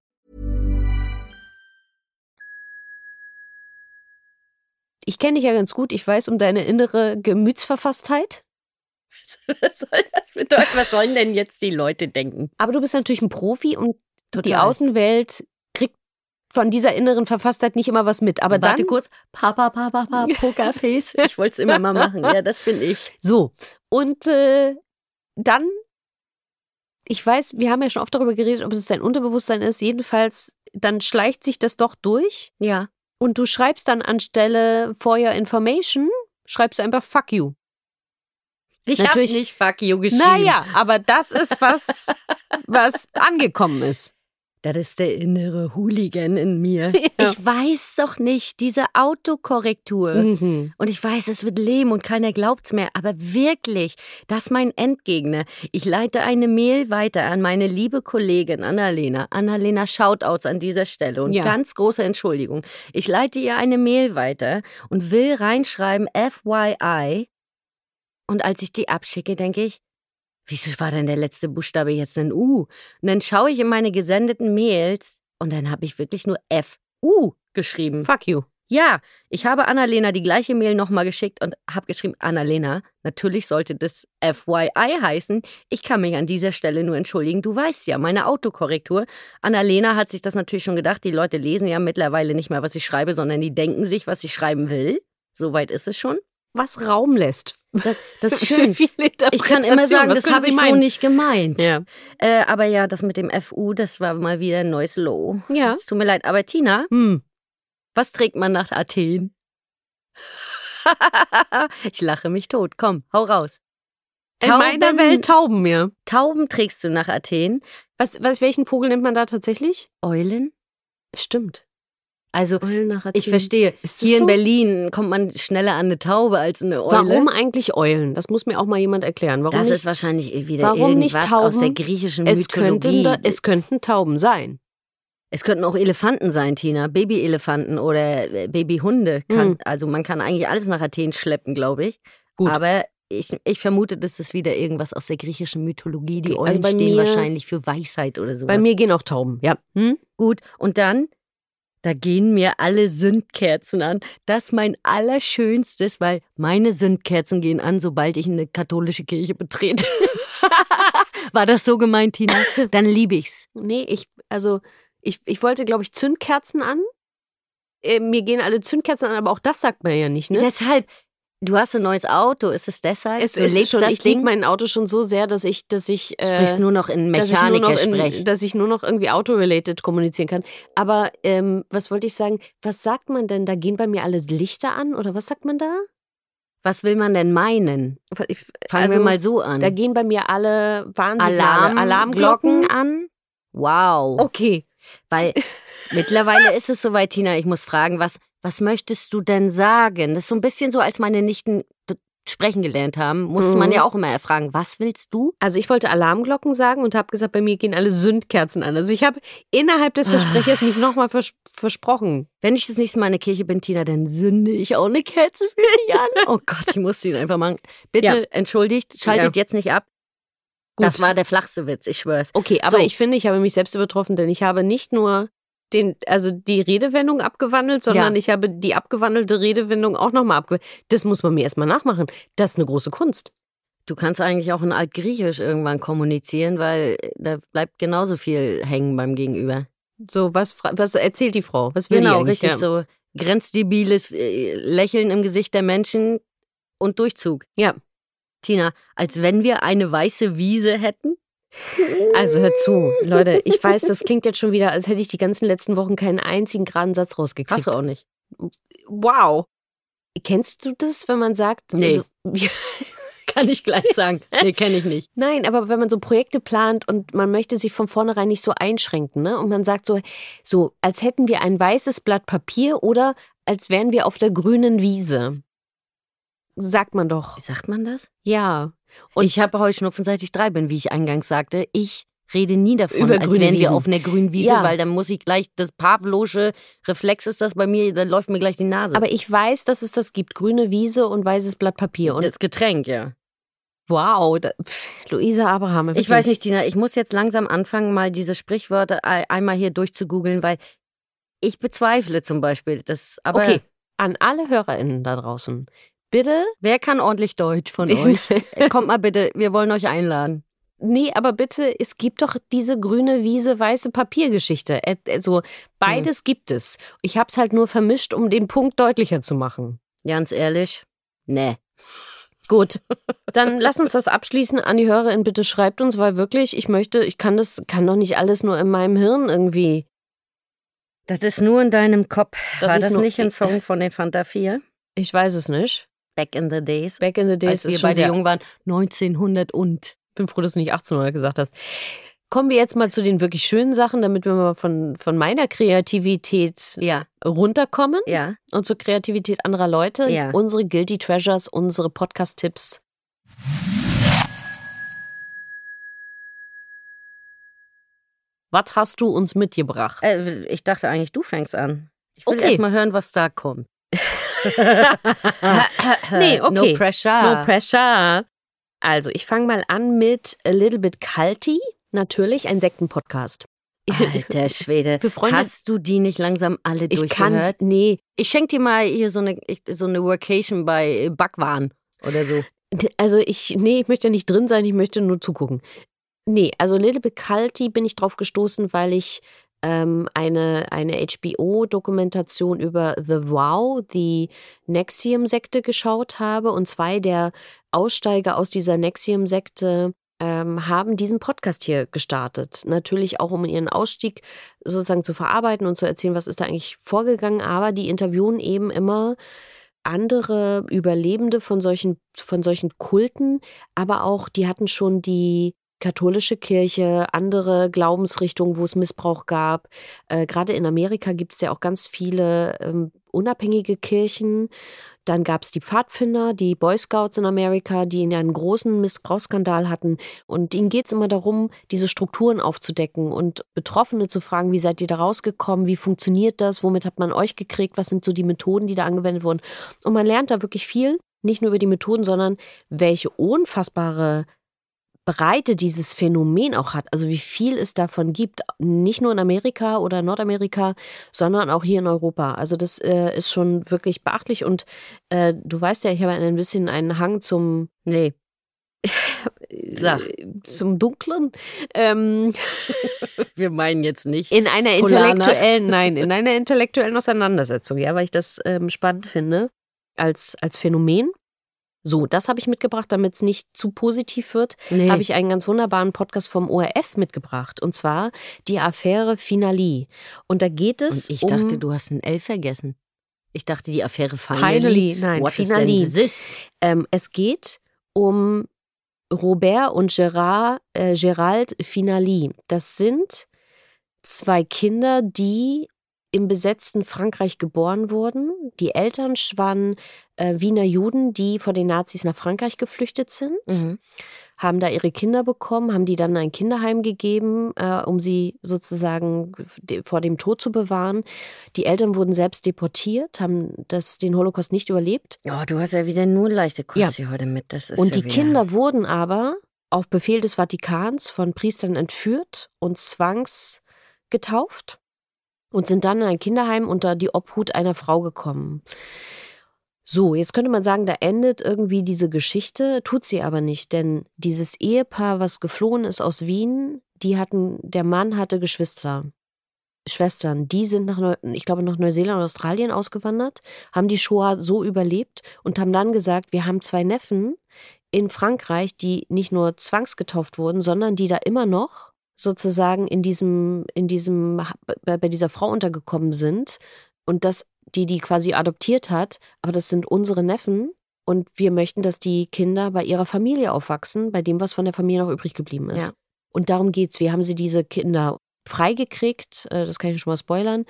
Ich kenne dich ja ganz gut. Ich weiß um deine innere Gemütsverfasstheit. Was soll das bedeuten? Was sollen denn jetzt die Leute denken? Aber du bist natürlich ein Profi und Total. Die Außenwelt kriegt von dieser inneren Verfasstheit nicht immer was mit. Aber Warte dann, kurz, Papa, Papa, Papa, Pokerface. Ich wollte es immer mal machen. Ja, das bin ich. So, und äh, dann, ich weiß, wir haben ja schon oft darüber geredet, ob es dein Unterbewusstsein ist. Jedenfalls, dann schleicht sich das doch durch. Ja. Und du schreibst dann anstelle for your information, schreibst du einfach fuck you. Ich habe nicht fuck you geschrieben. Naja, aber das ist was, was angekommen ist. Das ist der innere Hooligan in mir. Ja. Ich weiß doch nicht, diese Autokorrektur. Mhm. Und ich weiß, es wird leben und keiner glaubt's mehr. Aber wirklich, das ist mein Endgegner. Ich leite eine Mail weiter an meine liebe Kollegin Annalena. Annalena, Shoutouts an dieser Stelle und ja. ganz große Entschuldigung. Ich leite ihr eine Mail weiter und will reinschreiben FYI. Und als ich die abschicke, denke ich, wieso war denn der letzte Buchstabe jetzt ein U? Und dann schaue ich in meine gesendeten Mails und dann habe ich wirklich nur F-U geschrieben. Fuck you. Ja, ich habe Annalena die gleiche Mail nochmal geschickt und habe geschrieben, Annalena, natürlich sollte das FYI heißen. Ich kann mich an dieser Stelle nur entschuldigen. Du weißt ja, meine Autokorrektur. Annalena hat sich das natürlich schon gedacht. Die Leute lesen ja mittlerweile nicht mehr, was ich schreibe, sondern die denken sich, was ich schreiben will. Soweit ist es schon. Was Raum lässt. Das, das ist schön. viele Ich kann immer sagen, Was das habe ich so meinen? nicht gemeint. Ja. Äh, aber ja, das mit dem FU, das war mal wieder ein neues Low. Ja. Es tut mir leid. Aber Tina, Hm. was trägt man nach Athen? ich lache mich tot. Komm, hau raus. In meiner Tauben- Welt Tauben, ja. Tauben trägst du nach Athen. Was, was, welchen Vogel nimmt man da tatsächlich? Eulen? Stimmt. Also, ich verstehe. Hier so? in Berlin kommt man schneller an eine Taube als eine Eule. Warum eigentlich Eulen? Das muss mir auch mal jemand erklären. Warum Das nicht? ist wahrscheinlich wieder Warum nicht irgendwas aus der Tauben? griechischen es, Mythologie. könnten es könnten Tauben sein. Es könnten auch Elefanten sein, Tina. Babyelefanten oder äh, Babyhunde. Kann, Mhm. Also man kann eigentlich alles nach Athen schleppen, glaube ich. Gut. Aber ich, ich vermute, das ist wieder irgendwas aus der griechischen Mythologie. Die Okay, Eulen also bei stehen wahrscheinlich für Weisheit oder sowas. Bei mir gehen auch Tauben. Ja. Hm? Gut. Und dann, da gehen mir alle Sündkerzen an. Das ist mein allerschönstes, weil meine Sündkerzen gehen an, sobald ich eine katholische Kirche betrete. War das so gemeint, Tina? Dann liebe ich's. Nee, ich, also, ich, ich wollte, glaube ich, Zündkerzen an. Äh, mir gehen alle Zündkerzen an, aber auch das sagt man ja nicht, ne? Deshalb, du hast ein neues Auto, ist es deshalb? es du ist schon, das ich liebe mein Auto schon so sehr, dass ich, dass ich, äh, sprichst nur noch in dass ich, nur noch Mechaniker-Sprech. in, dass ich nur noch irgendwie auto-related kommunizieren kann. Aber ähm, was wollte ich sagen? Was sagt man denn? Da gehen bei mir alle Lichter an oder was sagt man da? Was will man denn meinen? Ich, Fangen also, wir mal so an. Da gehen bei mir alle Warnsignale, Alarm, Alarmglocken. Glocken an? Wow. Okay. Weil mittlerweile ist es soweit, Tina, ich muss fragen, was, was möchtest du denn sagen? Das ist so ein bisschen so, als meine Nichten sprechen gelernt haben, musste man Mhm. ja auch immer erfragen, was willst du? Also ich wollte Alarmglocken sagen und habe gesagt, bei mir gehen alle Sündkerzen an. Also ich habe innerhalb des Versprechers mich nochmal vers versprochen. Wenn ich das nächste Mal in der Kirche bin, Tina, dann sünde ich auch eine Kerze für dich an. Oh Gott, ich muss ihn einfach machen. Bitte, Ja. entschuldigt, schaltet jetzt nicht ab. Gut. Das war der flachste Witz, ich schwör's. Okay, aber So. ich finde, ich habe mich selbst übertroffen, denn ich habe nicht nur den, also die Redewendung abgewandelt, sondern Ja. ich habe die abgewandelte Redewendung auch nochmal abgewandelt. Das muss man mir erstmal nachmachen. Das ist eine große Kunst. Du kannst eigentlich auch in Altgriechisch irgendwann kommunizieren, weil da bleibt genauso viel hängen beim Gegenüber. So, was, was erzählt die Frau? Was will die Genau, eigentlich? richtig ja. so. Grenzdebiles äh, Lächeln im Gesicht der Menschen und Durchzug. Ja. Tina, als wenn wir eine weiße Wiese hätten. Also hört zu, Leute, ich weiß, das klingt jetzt schon wieder, als hätte ich die ganzen letzten Wochen keinen einzigen geraden Satz rausgekriegt. Hast du auch nicht. Wow. Kennst du das, wenn man sagt, Nee. also, Kann ich gleich sagen. Nee, kenne ich nicht. Nein, aber wenn man so Projekte plant und man möchte sich von vornherein nicht so einschränken, ne? Und man sagt so, so, als hätten wir ein weißes Blatt Papier oder als wären wir auf der grünen Wiese. Sagt man doch. Wie sagt man das? Ja. Und ich habe Heuschnupfen, seit ich drei bin, wie ich eingangs sagte. Ich rede nie davon, Über als wären wir auf einer grünen Wiese, Ja. weil dann muss ich gleich, das Pavlosche Reflex ist das bei mir, da läuft mir gleich die Nase. Aber ich weiß, dass es das gibt. Grüne Wiese und weißes Blatt Papier. Und das Getränk, ja. wow, da, pff, Luisa Abraham. Ich weiß nicht, Tina, ich muss jetzt langsam anfangen, mal diese Sprichwörter ei- einmal hier durchzugoogeln, weil ich bezweifle zum Beispiel das. Aber Okay, an alle HörerInnen da draußen. Bitte wer kann ordentlich Deutsch von euch? Kommt mal bitte, wir wollen euch einladen. Nee, aber bitte, es gibt doch diese grüne Wiese, weiße Papiergeschichte. Also beides gibt es. Ich hab's halt nur vermischt, um den Punkt deutlicher zu machen. Ganz ehrlich, nee. Gut, dann lass uns das abschließen. An die HörerInnen, bitte schreibt uns, weil wirklich, ich möchte, ich kann das, kann doch nicht alles nur in meinem Hirn irgendwie. Das ist nur in deinem Kopf. Das War ist das nicht ein Song von den Fanta 4? Ich weiß es nicht. Back in the Days. Back in the Als days wir ist schon beide jung waren, 1900 und. bin froh, dass du nicht 1800 gesagt hast. Kommen wir jetzt mal zu den wirklich schönen Sachen, damit wir mal von, von meiner Kreativität Ja, runterkommen. ja. und zur Kreativität anderer Leute. Ja. Unsere Guilty Treasures, unsere Podcast-Tipps. Was hast du uns mitgebracht? Äh, ich dachte eigentlich, du fängst an. Ich will Okay. erst mal hören, was da kommt. Nee, okay. No pressure. No pressure. Also, ich fange mal an mit A Little Bit Culty. Natürlich ein Sektenpodcast. Alter Schwede. Für Freunde- Hast du die nicht langsam alle Ich kann, durchgehört? nee, Ich schenke dir mal hier so eine, so eine Workation bei Backwaren oder so. also ich, nee, ich möchte nicht drin sein, ich möchte nur zugucken. Nee, also Little Bit Culty bin ich drauf gestoßen, weil ich ähm, eine, eine HBO-Dokumentation über The Wow, die Nexium-Sekte geschaut habe. Und zwei der Aussteiger aus dieser Nexium-Sekte ähm, haben diesen Podcast hier gestartet. Natürlich auch, um ihren Ausstieg sozusagen zu verarbeiten und zu erzählen, was ist da eigentlich vorgegangen. Aber die interviewen eben immer andere Überlebende von solchen, von solchen Kulten, aber auch, die hatten schon die katholische Kirche, andere Glaubensrichtungen, wo es Missbrauch gab. Äh, Gerade in Amerika gibt es ja auch ganz viele ähm, unabhängige Kirchen. Dann gab es die Pfadfinder, die Boy Scouts in Amerika, die einen großen Missbrauchsskandal hatten. Und ihnen geht es immer darum, diese Strukturen aufzudecken und Betroffene zu fragen, wie seid ihr da rausgekommen, wie funktioniert das, womit hat man euch gekriegt, was sind so die Methoden, die da angewendet wurden. Und man lernt da wirklich viel, nicht nur über die Methoden, sondern welche unfassbare Breite dieses Phänomen auch hat, also wie viel es davon gibt, nicht nur in Amerika oder Nordamerika, sondern auch hier in Europa. Also das äh, ist schon wirklich beachtlich und äh, du weißt ja, ich habe ein bisschen einen Hang zum, nee, Sag. zum Dunklen. Ähm, Wir meinen jetzt nicht. in einer intellektuellen, nein, in einer intellektuellen Auseinandersetzung, ja, weil ich das ähm, spannend finde als, als Phänomen. So, das habe ich mitgebracht, damit es nicht zu positiv wird, Nee. habe ich einen ganz wunderbaren Podcast vom ORF mitgebracht. Und zwar die Affäre Finali. Und da geht es Und ich um dachte, du hast ein L vergessen. Ich dachte, die Affäre Finally. Finally, nein, What Finally. is this? Ähm, es geht um Robert und Gerard, äh, Gerald Finali. Das sind zwei Kinder, die im besetzten Frankreich geboren wurden. Die Eltern waren äh, Wiener Juden, die vor den Nazis nach Frankreich geflüchtet sind, Mhm. haben da ihre Kinder bekommen, haben die dann ein Kinderheim gegeben, äh, um sie sozusagen vor dem Tod zu bewahren. Die Eltern wurden selbst deportiert, haben das, den Holocaust nicht überlebt. Oh, du hast ja wieder nur leichte Kost Ja. hier heute mit. Das ist Und ja die wieder- Kinder wurden aber auf Befehl des Vatikans von Priestern entführt und zwangsgetauft und sind dann in ein Kinderheim unter die Obhut einer Frau gekommen. So, jetzt könnte man sagen, da endet irgendwie diese Geschichte, tut sie aber nicht, denn dieses Ehepaar, was geflohen ist aus Wien, die hatten, der Mann hatte Geschwister. Schwestern, die sind nach, Neu ich glaube, nach Neuseeland und Australien ausgewandert, haben die Shoah so überlebt und haben dann gesagt, wir haben zwei Neffen in Frankreich, die nicht nur zwangsgetauft wurden, sondern die da immer noch sozusagen in diesem, in diesem, bei dieser Frau untergekommen sind und das, die die quasi adoptiert hat, aber das sind unsere Neffen und wir möchten, dass die Kinder bei ihrer Familie aufwachsen, bei dem, was von der Familie noch übrig geblieben ist. Ja. Und darum geht's. Wir haben sie diese Kinder freigekriegt, äh, das kann ich schon mal spoilern.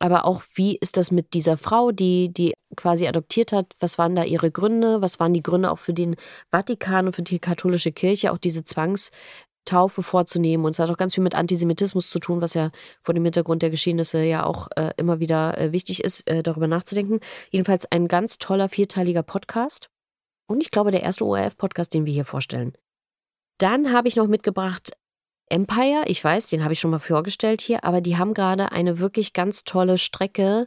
Aber auch, wie ist das mit dieser Frau, die, die quasi adoptiert hat? Was waren da ihre Gründe? Was waren die Gründe auch für den Vatikan und für die katholische Kirche, auch diese Zwangstaufe vorzunehmen? Und es hat auch ganz viel mit Antisemitismus zu tun, was ja vor dem Hintergrund der Geschehnisse ja auch äh, immer wieder äh, wichtig ist, äh, darüber nachzudenken. Jedenfalls ein ganz toller vierteiliger Podcast. Und ich glaube, der erste ORF-Podcast, den wir hier vorstellen. Dann habe ich noch mitgebracht Empire. Ich weiß, den habe ich schon mal vorgestellt hier, aber die haben gerade eine wirklich ganz tolle Strecke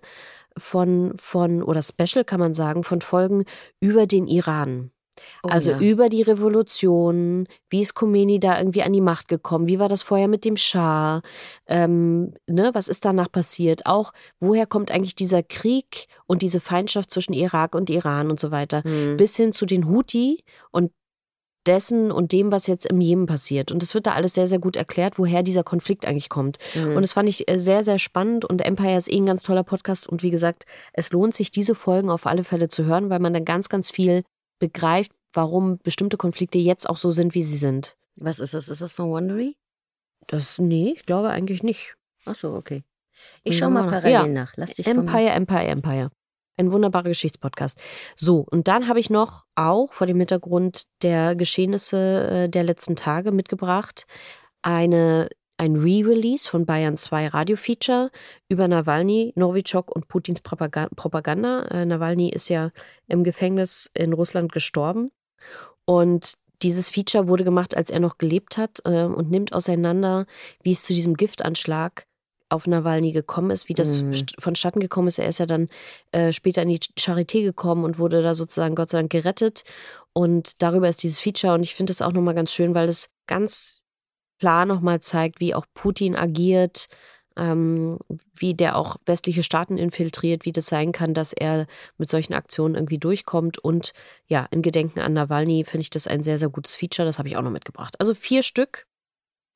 von, von, oder Special kann man sagen, von Folgen über den Iran. Oh, also ja. über die Revolution, wie ist Khomeini da irgendwie an die Macht gekommen, wie war das vorher mit dem Schah, ähm, ne, was ist danach passiert, auch woher kommt eigentlich dieser Krieg und diese Feindschaft zwischen Irak und Iran und so weiter, Mhm. bis hin zu den Houthi und dessen und dem, was jetzt im Jemen passiert. Und es wird da alles sehr, sehr gut erklärt, woher dieser Konflikt eigentlich kommt. Mhm. Und das fand ich äh, sehr, sehr spannend. Und Empire ist eh ein ganz toller Podcast. Und wie gesagt, es lohnt sich, diese Folgen auf alle Fälle zu hören, weil man dann ganz, ganz viel begreift, warum bestimmte Konflikte jetzt auch so sind, wie sie sind. Was ist das? Ist das von Wondery? Das, nee, ich glaube eigentlich nicht. Ach so, okay. Ich Ja, schau mal parallel ja. nach. Lass dich Empire, Empire, Empire. Ein wunderbarer Geschichtspodcast. So, und dann habe ich noch auch vor dem Hintergrund der Geschehnisse äh, der letzten Tage mitgebracht eine, ein Re-Release von Bayern 2 Radio-Feature über Nawalny, Novichok und Putins Propaga- Propaganda. Äh, Nawalny ist ja im Gefängnis in Russland gestorben. Und dieses Feature wurde gemacht, als er noch gelebt hat äh, und nimmt auseinander, wie es zu diesem Giftanschlag auf Nawalny gekommen ist, wie das Mhm. st- vonstatten gekommen ist. Er ist ja dann äh, später in die Charité gekommen und wurde da sozusagen Gott sei Dank gerettet. Und darüber ist dieses Feature. Und ich finde es auch nochmal ganz schön, weil es ganz klar nochmal zeigt, wie auch Putin agiert, ähm, wie der auch westliche Staaten infiltriert, wie das sein kann, dass er mit solchen Aktionen irgendwie durchkommt. Und ja, in Gedenken an Nawalny finde ich das ein sehr, sehr gutes Feature. Das habe ich auch noch mitgebracht. Also vier Stück.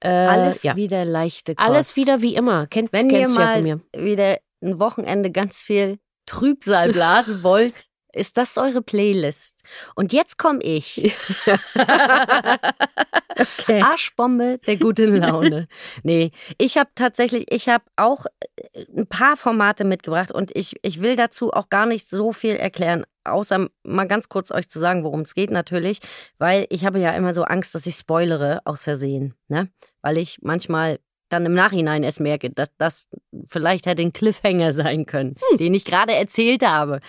Äh, Alles ja. wieder leichte Kost. Alles wieder wie immer. Kennt, Wenn ihr mal ja wieder ein Wochenende ganz viel Trübsal blasen wollt, ist das eure Playlist. Und jetzt komme ich. okay. Arschbombe der guten Laune. Nee, ich habe tatsächlich, ich habe auch äh, ein paar Formate mitgebracht und ich, ich will dazu auch gar nicht so viel erklären, außer mal ganz kurz euch zu sagen, worum es geht natürlich, weil ich habe ja immer so Angst, dass ich spoilere aus Versehen, ne? Weil ich manchmal dann im Nachhinein erst merke, dass das vielleicht hätte ein Cliffhanger sein können, hm. den ich gerade erzählt habe.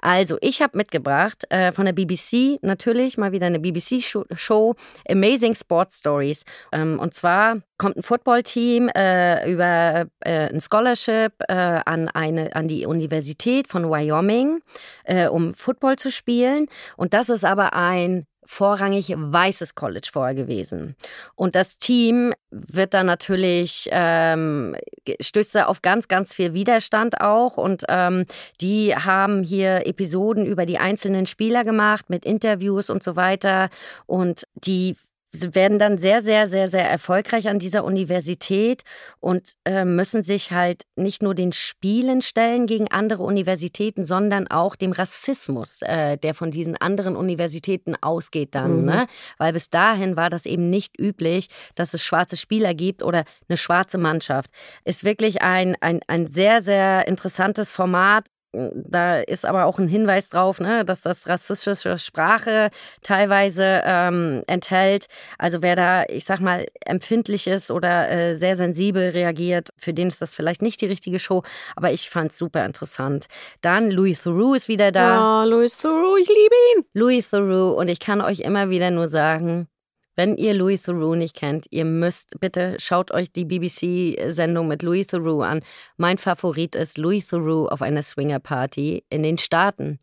Also, ich habe mitgebracht äh, von der BBC natürlich mal wieder eine BBC-Show Amazing Sports Stories. Ähm, und zwar kommt ein Footballteam äh, über äh, ein Scholarship äh, an, eine, an die Universität von Wyoming, äh, um Football zu spielen. Und das ist aber ein vorrangig weißes College vorher gewesen. Und das Team wird dann natürlich, ähm, stößt auf ganz, ganz viel Widerstand auch. Und ähm, die haben hier Episoden über die einzelnen Spieler gemacht mit Interviews und so weiter. Und die Sie werden dann sehr, sehr, sehr, sehr erfolgreich an dieser Universität und äh, müssen sich halt nicht nur den Spielen stellen gegen andere Universitäten, sondern auch dem Rassismus, äh, der von diesen anderen Universitäten ausgeht dann. Mhm. Ne? Weil bis dahin war das eben nicht üblich, dass es schwarze Spieler gibt oder eine schwarze Mannschaft. Ist wirklich ein, ein, ein sehr, sehr interessantes Format da ist aber auch ein Hinweis drauf, ne, dass das rassistische Sprache teilweise ähm, enthält. Also wer da, ich sag mal, empfindlich ist oder äh, sehr sensibel reagiert, für den ist das vielleicht nicht die richtige Show. Aber ich fand es super interessant. Dann Louis Theroux ist wieder da. Oh, Louis Theroux, ich liebe ihn. Louis Theroux und ich kann euch immer wieder nur sagen, wenn ihr Louis Theroux nicht kennt, ihr müsst bitte schaut euch die BBC-Sendung mit Louis Theroux an. Mein Favorit ist Louis Theroux auf einer Swinger-Party in den Staaten.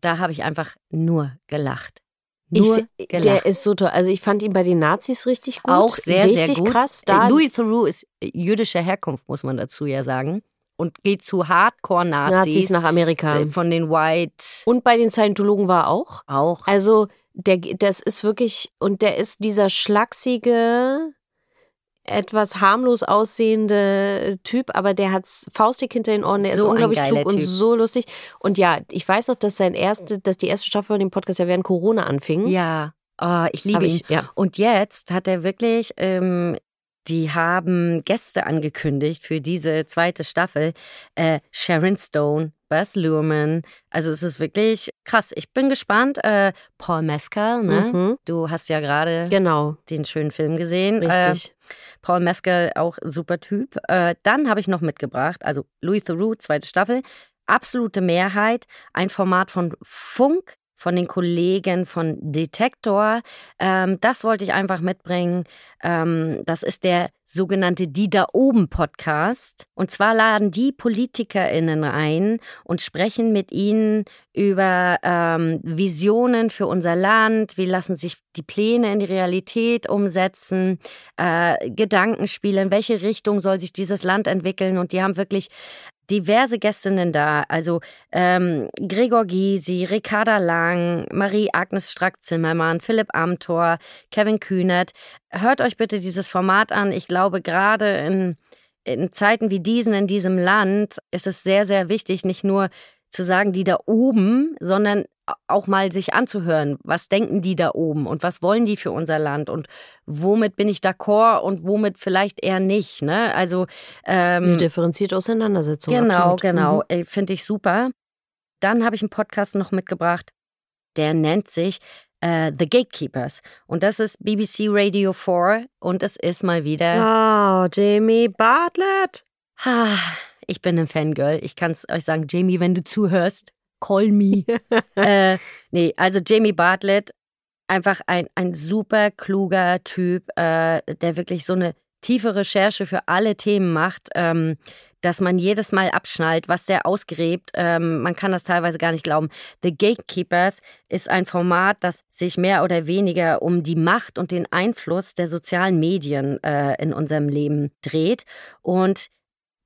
Da habe ich einfach nur gelacht. Nur ich, gelacht. Der ist so toll. Also ich fand ihn bei den Nazis richtig gut. Auch sehr, richtig sehr gut. krass. Da Louis Theroux ist jüdischer Herkunft, muss man dazu ja sagen und geht zu Hardcore-Nazis. Nazis nach Amerika. Von den White. Und bei den Scientologen war auch. Auch. Also der, das ist wirklich, und der ist dieser schlachsige, etwas harmlos aussehende Typ, aber der hat faustig hinter den Ohren, der so ist unglaublich klug typ. und so lustig. Und ja, ich weiß noch, dass sein erste, dass die erste Staffel von dem Podcast ja während Corona anfing. Ja. Oh, ich liebe ich, ihn. Ja. Und jetzt hat er wirklich ähm, die haben Gäste angekündigt für diese zweite Staffel. Äh, Sharon Stone, Bess Luhrmann. Also es ist wirklich krass. Ich bin gespannt. Äh, Paul Mescal, ne? Mhm. Du hast ja gerade genau. den schönen Film gesehen. Richtig. Äh, Paul Mescal, auch super Typ. Äh, dann habe ich noch mitgebracht, also Louis Theroux, zweite Staffel. Absolute Mehrheit, ein Format von Funk, von den Kollegen von Detektor. Ähm, das wollte ich einfach mitbringen. Ähm, das ist der sogenannte Die da oben Podcast. Und zwar laden die PolitikerInnen ein und sprechen mit ihnen über ähm, Visionen für unser Land. Wie lassen sich die Pläne in die Realität umsetzen? Äh, Gedankenspiele, in welche Richtung soll sich dieses Land entwickeln? Und die haben wirklich diverse Gästinnen da. Also ähm, Gregor Gysi, Ricarda Lang, Marie-Agnes Strack-Zimmermann, Philipp Amthor, Kevin Kühnert. Hört euch bitte dieses Format an. Ich glaube, gerade in, in Zeiten wie diesen in diesem Land ist es sehr, sehr wichtig, nicht nur zu sagen, die da oben, sondern auch mal sich anzuhören, was denken die da oben und was wollen die für unser Land und womit bin ich d'accord und womit vielleicht eher nicht. Ne? Also ähm, Eine differenzierte Auseinandersetzung. Genau, absolut. genau, mhm. finde ich super. Dann habe ich einen Podcast noch mitgebracht, der nennt sich äh, The Gatekeepers und das ist BBC Radio 4 und es ist mal wieder. Oh, Jamie Bartlett. Ich bin ein Fangirl. Ich kann es euch sagen, Jamie, wenn du zuhörst, call me. äh, nee, also Jamie Bartlett, einfach ein, ein super kluger Typ, äh, der wirklich so eine tiefe Recherche für alle Themen macht, ähm, dass man jedes Mal abschnallt, was der ausgräbt. Ähm, man kann das teilweise gar nicht glauben. The Gatekeepers ist ein Format, das sich mehr oder weniger um die Macht und den Einfluss der sozialen Medien äh, in unserem Leben dreht. Und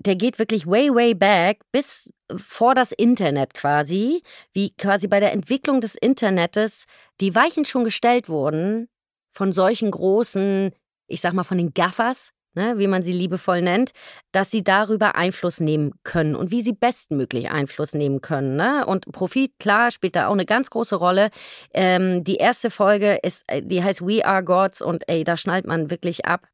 der geht wirklich way, way back bis vor das Internet quasi, wie quasi bei der Entwicklung des Internets die Weichen schon gestellt wurden von solchen großen, ich sag mal von den Gaffers, ne, wie man sie liebevoll nennt, dass sie darüber Einfluss nehmen können und wie sie bestmöglich Einfluss nehmen können. Ne? Und Profit, klar, spielt da auch eine ganz große Rolle. Ähm, die erste Folge ist, äh, die heißt We Are Gods und ey, da schnallt man wirklich ab.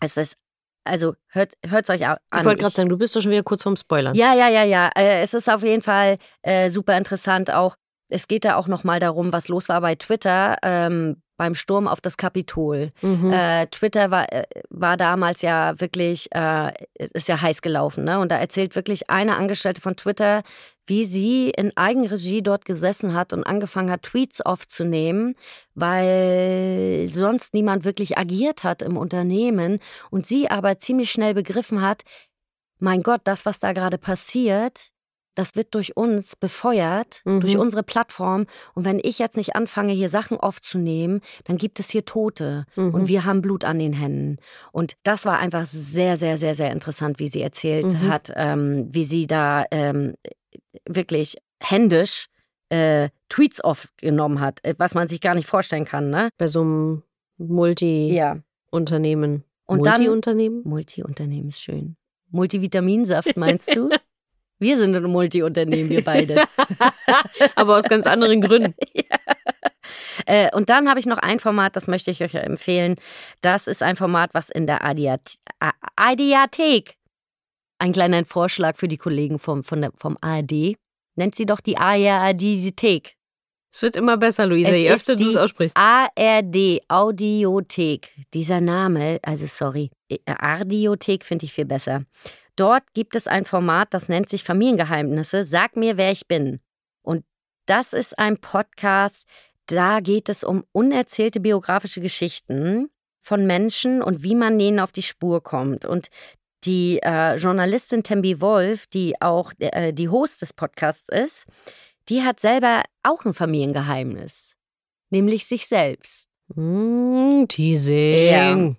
Es ist also hört es euch an. Ich wollte gerade sagen, du bist doch schon wieder kurz vorm Spoilern. Ja, ja, ja, ja. Äh, es ist auf jeden Fall äh, super interessant auch. Es geht da auch nochmal darum, was los war bei Twitter. Ähm, beim Sturm auf das Kapitol. Mhm. Äh, Twitter war, äh, war damals ja wirklich, äh, ist ja heiß gelaufen. Ne? Und da erzählt wirklich eine Angestellte von Twitter, wie sie in Eigenregie dort gesessen hat und angefangen hat, Tweets aufzunehmen, weil sonst niemand wirklich agiert hat im Unternehmen. Und sie aber ziemlich schnell begriffen hat, mein Gott, das, was da gerade passiert, das wird durch uns befeuert, mhm. durch unsere Plattform. Und wenn ich jetzt nicht anfange, hier Sachen aufzunehmen, dann gibt es hier Tote mhm. und wir haben Blut an den Händen. Und das war einfach sehr, sehr, sehr, sehr interessant, wie sie erzählt mhm. hat, ähm, wie sie da ähm, wirklich händisch äh, Tweets aufgenommen hat, äh, was man sich gar nicht vorstellen kann. Ne? Bei so einem Multi-Unternehmen. Ja. Multi-Unternehmen? Multi-Unternehmen ist schön. Multivitaminsaft meinst du? Wir sind ein Multi-Unternehmen, wir beide. Aber aus ganz anderen Gründen. ja. Äh, und dann habe ich noch ein Format, das möchte ich euch empfehlen. Das ist ein Format, was in der Adiathek, ein kleiner Vorschlag für die Kollegen vom, von der, vom ARD, nennt sie doch die ARD-Thek. Es wird immer besser, Luisa, je öfter du es aussprichst. ARD, Audiothek. Dieser Name, also sorry, Ardiothek finde ich viel besser. Dort gibt es ein Format, das nennt sich Familiengeheimnisse. Sag mir, wer ich bin. Und das ist ein Podcast, da geht es um unerzählte biografische Geschichten von Menschen und wie man denen auf die Spur kommt. Und die äh, Journalistin Tembi Wolf, die auch äh, die Host des Podcasts ist, die hat selber auch ein Familiengeheimnis, nämlich sich selbst. Mm, teasing. Ja.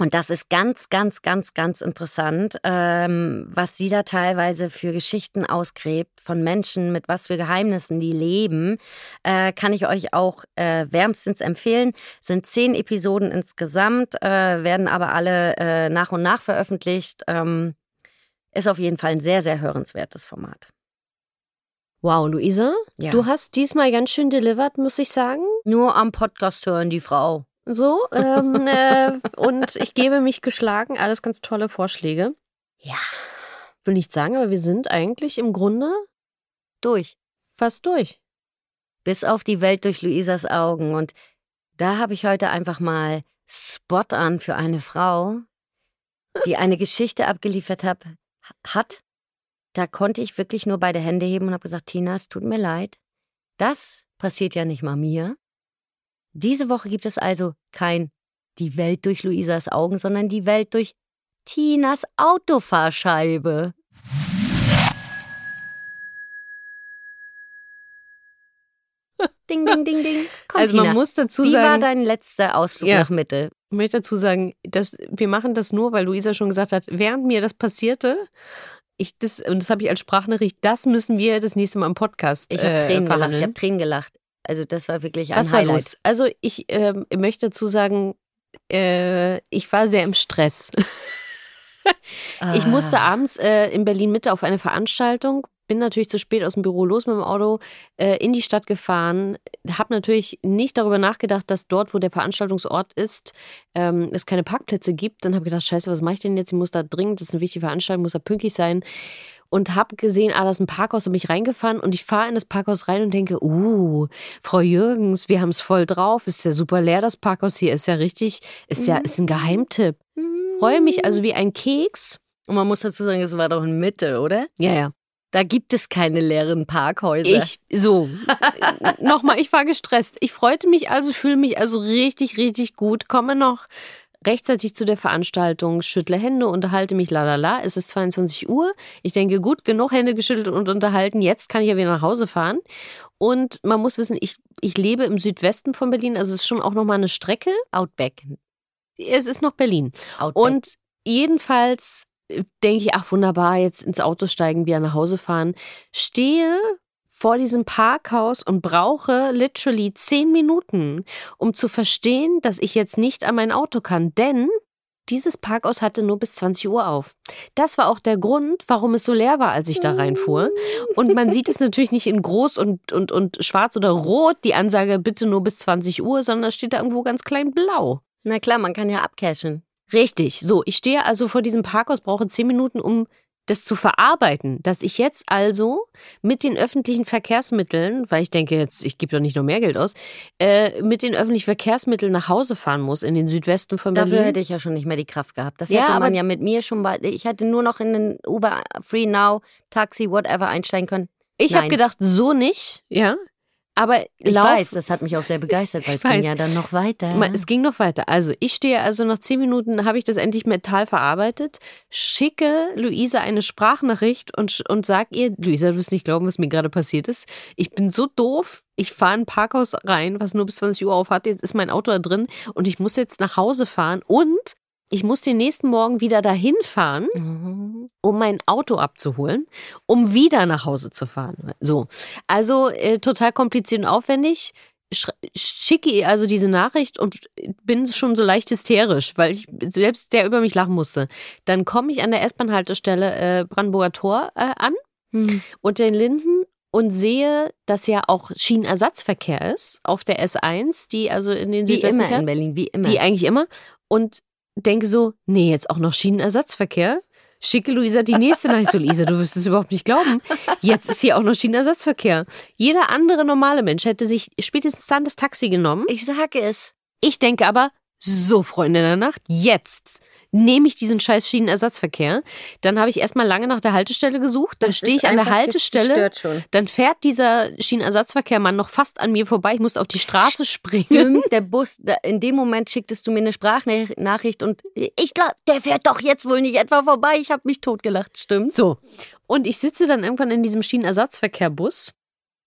Und das ist ganz, ganz, ganz, ganz interessant, ähm, was sie da teilweise für Geschichten ausgräbt von Menschen, mit was für Geheimnissen die leben, äh, kann ich euch auch äh, wärmstens empfehlen. Sind zehn Episoden insgesamt, äh, werden aber alle äh, nach und nach veröffentlicht. Ähm, ist auf jeden Fall ein sehr, sehr hörenswertes Format. Wow, Luisa, ja. du hast diesmal ganz schön delivered, muss ich sagen. Nur am Podcast hören, die Frau. So, ähm, äh, und ich gebe mich geschlagen. Alles ganz tolle Vorschläge. Ja. Will nicht sagen, aber wir sind eigentlich im Grunde durch. Fast durch. Bis auf die Welt durch Luisas Augen. Und da habe ich heute einfach mal Spot an für eine Frau, die eine Geschichte abgeliefert hab, hat. Da konnte ich wirklich nur beide Hände heben und habe gesagt, Tina, es tut mir leid. Das passiert ja nicht mal mir. Diese Woche gibt es also kein Die Welt durch Luisas Augen, sondern die Welt durch Tinas Autofahrscheibe. Ding, ding, ding, ding. Komm, also man Tina. muss dazu sagen. Wie war dein letzter Ausflug ja, nach Mitte? Ich möchte dazu sagen, dass wir machen das nur, weil Luisa schon gesagt hat, während mir das passierte, ich das, und das habe ich als Sprachnachricht, das müssen wir das nächste Mal im Podcast. Ich habe äh, Tränen gelacht. Ich habe Tränen gelacht. Also das war wirklich ein Was Highlight. War los? Also ich äh, möchte dazu sagen, äh, ich war sehr im Stress. ah. Ich musste abends äh, in Berlin Mitte auf eine Veranstaltung, bin natürlich zu spät aus dem Büro los mit dem Auto äh, in die Stadt gefahren, habe natürlich nicht darüber nachgedacht, dass dort, wo der Veranstaltungsort ist, ähm, es keine Parkplätze gibt. Dann habe ich gedacht, scheiße, was mache ich denn jetzt? Ich muss da dringend, das ist eine wichtige Veranstaltung, muss da pünktlich sein und habe gesehen, ah, das ist ein Parkhaus, da bin ich reingefahren und ich fahre in das Parkhaus rein und denke, uh, Frau Jürgens, wir haben es voll drauf, ist ja super leer, das Parkhaus hier ist ja richtig, ist ja, ist ein Geheimtipp. Freue mich also wie ein Keks. Und man muss dazu sagen, es war doch in Mitte, oder? Ja, ja. Da gibt es keine leeren Parkhäuser. Ich, so, nochmal, ich war gestresst. Ich freute mich also, fühle mich also richtig, richtig gut, komme noch rechtzeitig zu der Veranstaltung, schüttle Hände, unterhalte mich, la la la. Es ist 22 Uhr. Ich denke, gut, genug Hände geschüttelt und unterhalten. Jetzt kann ich ja wieder nach Hause fahren. Und man muss wissen, ich, ich lebe im Südwesten von Berlin, also es ist schon auch nochmal eine Strecke. Outback. Es ist noch Berlin. Outback. Und jedenfalls denke ich, ach wunderbar, jetzt ins Auto steigen, wieder nach Hause fahren. Stehe vor diesem Parkhaus und brauche literally zehn Minuten, um zu verstehen, dass ich jetzt nicht an mein Auto kann. Denn dieses Parkhaus hatte nur bis 20 Uhr auf. Das war auch der Grund, warum es so leer war, als ich da reinfuhr. Und man sieht es natürlich nicht in groß und, und, und schwarz oder rot, die Ansage bitte nur bis 20 Uhr, sondern steht da irgendwo ganz klein blau. Na klar, man kann ja abcashen. Richtig. So, ich stehe also vor diesem Parkhaus, brauche zehn Minuten, um das zu verarbeiten, dass ich jetzt also mit den öffentlichen Verkehrsmitteln, weil ich denke jetzt, ich gebe doch nicht noch mehr Geld aus, äh, mit den öffentlichen Verkehrsmitteln nach Hause fahren muss in den Südwesten von Berlin. Dafür hätte ich ja schon nicht mehr die Kraft gehabt. Das Ja, hätte man ja mit mir schon bald. Ich hätte nur noch in den Uber, Free Now, Taxi, whatever einsteigen können. ich habe gedacht, so nicht, ja. Aber Ich lauf, weiß, das hat mich auch sehr begeistert, weil es ging weiß. ja dann noch weiter. Es ging noch weiter. Also ich stehe also nach zehn Minuten, habe ich das endlich mental verarbeitet, schicke Luisa eine Sprachnachricht und, und sag ihr, Luisa, du wirst nicht glauben, was mir gerade passiert ist. Ich bin so doof. Ich fahre in ein Parkhaus rein, was nur bis 20 Uhr auf hat. Jetzt ist mein Auto da drin und ich muss jetzt nach Hause fahren und ich muss den nächsten Morgen wieder dahin fahren, Mhm. um mein Auto abzuholen, um wieder nach Hause zu fahren. So. Also äh, total kompliziert und aufwendig. Sch schicke ihr also diese Nachricht und bin schon so leicht hysterisch, weil ich selbst der über mich lachen musste. Dann komme ich an der S-Bahn-Haltestelle äh, Brandenburger Tor äh, an Hm. unter den Linden und sehe, dass ja auch Schienenersatzverkehr ist auf der S1, die also in den Wie Südwesten immer fährt. in Berlin, wie immer. Wie eigentlich immer. Und denke so, nee, jetzt auch noch Schienenersatzverkehr. Schicke Luisa die nächste Nachricht. So, Luisa, du wirst es überhaupt nicht glauben. Jetzt ist hier auch noch Schienenersatzverkehr. Jeder andere normale Mensch hätte sich spätestens dann das Taxi genommen. ich sage es. Ich denke aber, so, Freunde der Nacht, jetzt nehme ich diesen scheiß Schienenersatzverkehr. Dann habe ich erstmal lange nach der Haltestelle gesucht. Dann stehe ich an der Haltestelle. gestört schon. Dann fährt dieser Schienenersatzverkehrmann noch fast an mir vorbei. Ich musste auf die Straße springen. Stimmt, der Bus, in dem Moment schicktest du mir eine Sprachnachricht und ich glaube, der fährt doch jetzt wohl nicht etwa vorbei. Ich habe mich totgelacht, stimmt. So. Und ich sitze dann irgendwann in diesem Schienenersatzverkehrbus.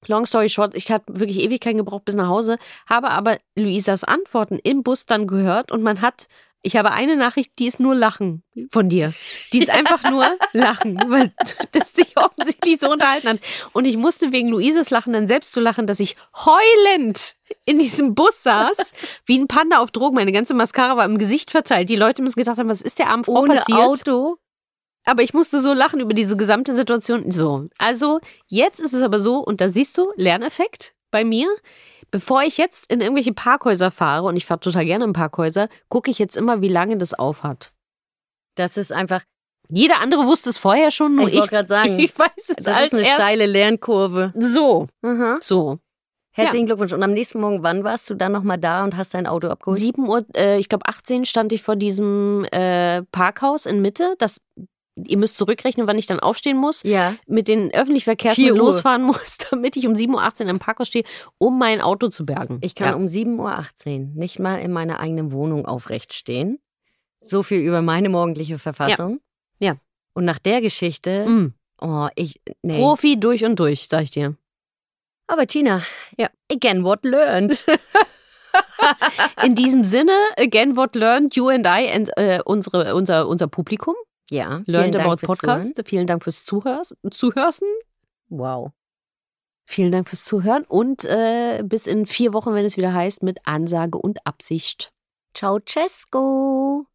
Long story short, ich habe wirklich Ewigkeiten gebraucht bis nach Hause, habe aber Luisas Antworten im Bus dann gehört und man hat, ich habe eine Nachricht, die ist nur Lachen von dir. Die ist einfach nur Lachen, weil das dich offensichtlich so unterhalten hat. Und ich musste wegen Luisas Lachen dann selbst so lachen, dass ich heulend in diesem Bus saß, wie ein Panda auf Drogen. Meine ganze Mascara war im Gesicht verteilt. Die Leute müssen gedacht haben, was ist der armen Frau Ohne passiert? Auto. Aber ich musste so lachen über diese gesamte Situation. So, also jetzt ist es aber so, und da siehst du, Lerneffekt bei mir. Bevor ich jetzt in irgendwelche Parkhäuser fahre, und ich fahre total gerne in Parkhäuser, gucke ich jetzt immer, wie lange das auf hat. Das ist einfach, Jeder andere wusste es vorher schon, nur ich ich. wollte gerade sagen, ich weiß es das halt ist eine erst. steile Lernkurve. So, Aha. so. Herzlichen Glückwunsch. Und am nächsten Morgen, wann warst du dann nochmal da und hast dein Auto abgeholt? 7 Uhr, äh, ich glaube 18 stand ich vor diesem äh, Parkhaus in Mitte. Das, ihr müsst zurückrechnen, wann ich dann aufstehen muss. Ja. mit den öffentlichen Verkehrsmitteln losfahren muss, damit ich um 7.18 Uhr im Parkhaus stehe, um mein Auto zu bergen. Ich kann ja. um 7.18 Uhr nicht mal in meiner eigenen Wohnung aufrecht stehen. So viel über meine morgendliche Verfassung. Ja. Und nach der Geschichte, Mm. oh, ich, nee. Profi durch und durch, sag ich dir. Aber Tina, Ja. again, what learned? In diesem Sinne, again, what learned you and I and äh, unsere, unser, unser Publikum. Ja, Learned Dank about Podcast. Zuhören. Vielen Dank fürs Zuhörs Zuhörsen. Wow. Vielen Dank fürs Zuhören und äh, bis in vier Wochen, wenn es wieder heißt, mit Ansage und Absicht. Ciao, Cesco.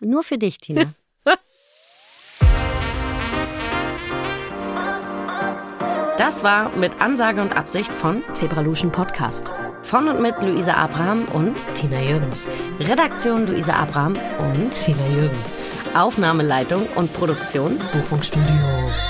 Nur für dich, Tina. Das war mit Ansage und Absicht von Zebraluschen Podcast. von und mit Luisa Abraham und Tina Jürgens. Redaktion Luisa Abraham und Tina Jürgens. Aufnahmeleitung und Produktion Buchungsstudio.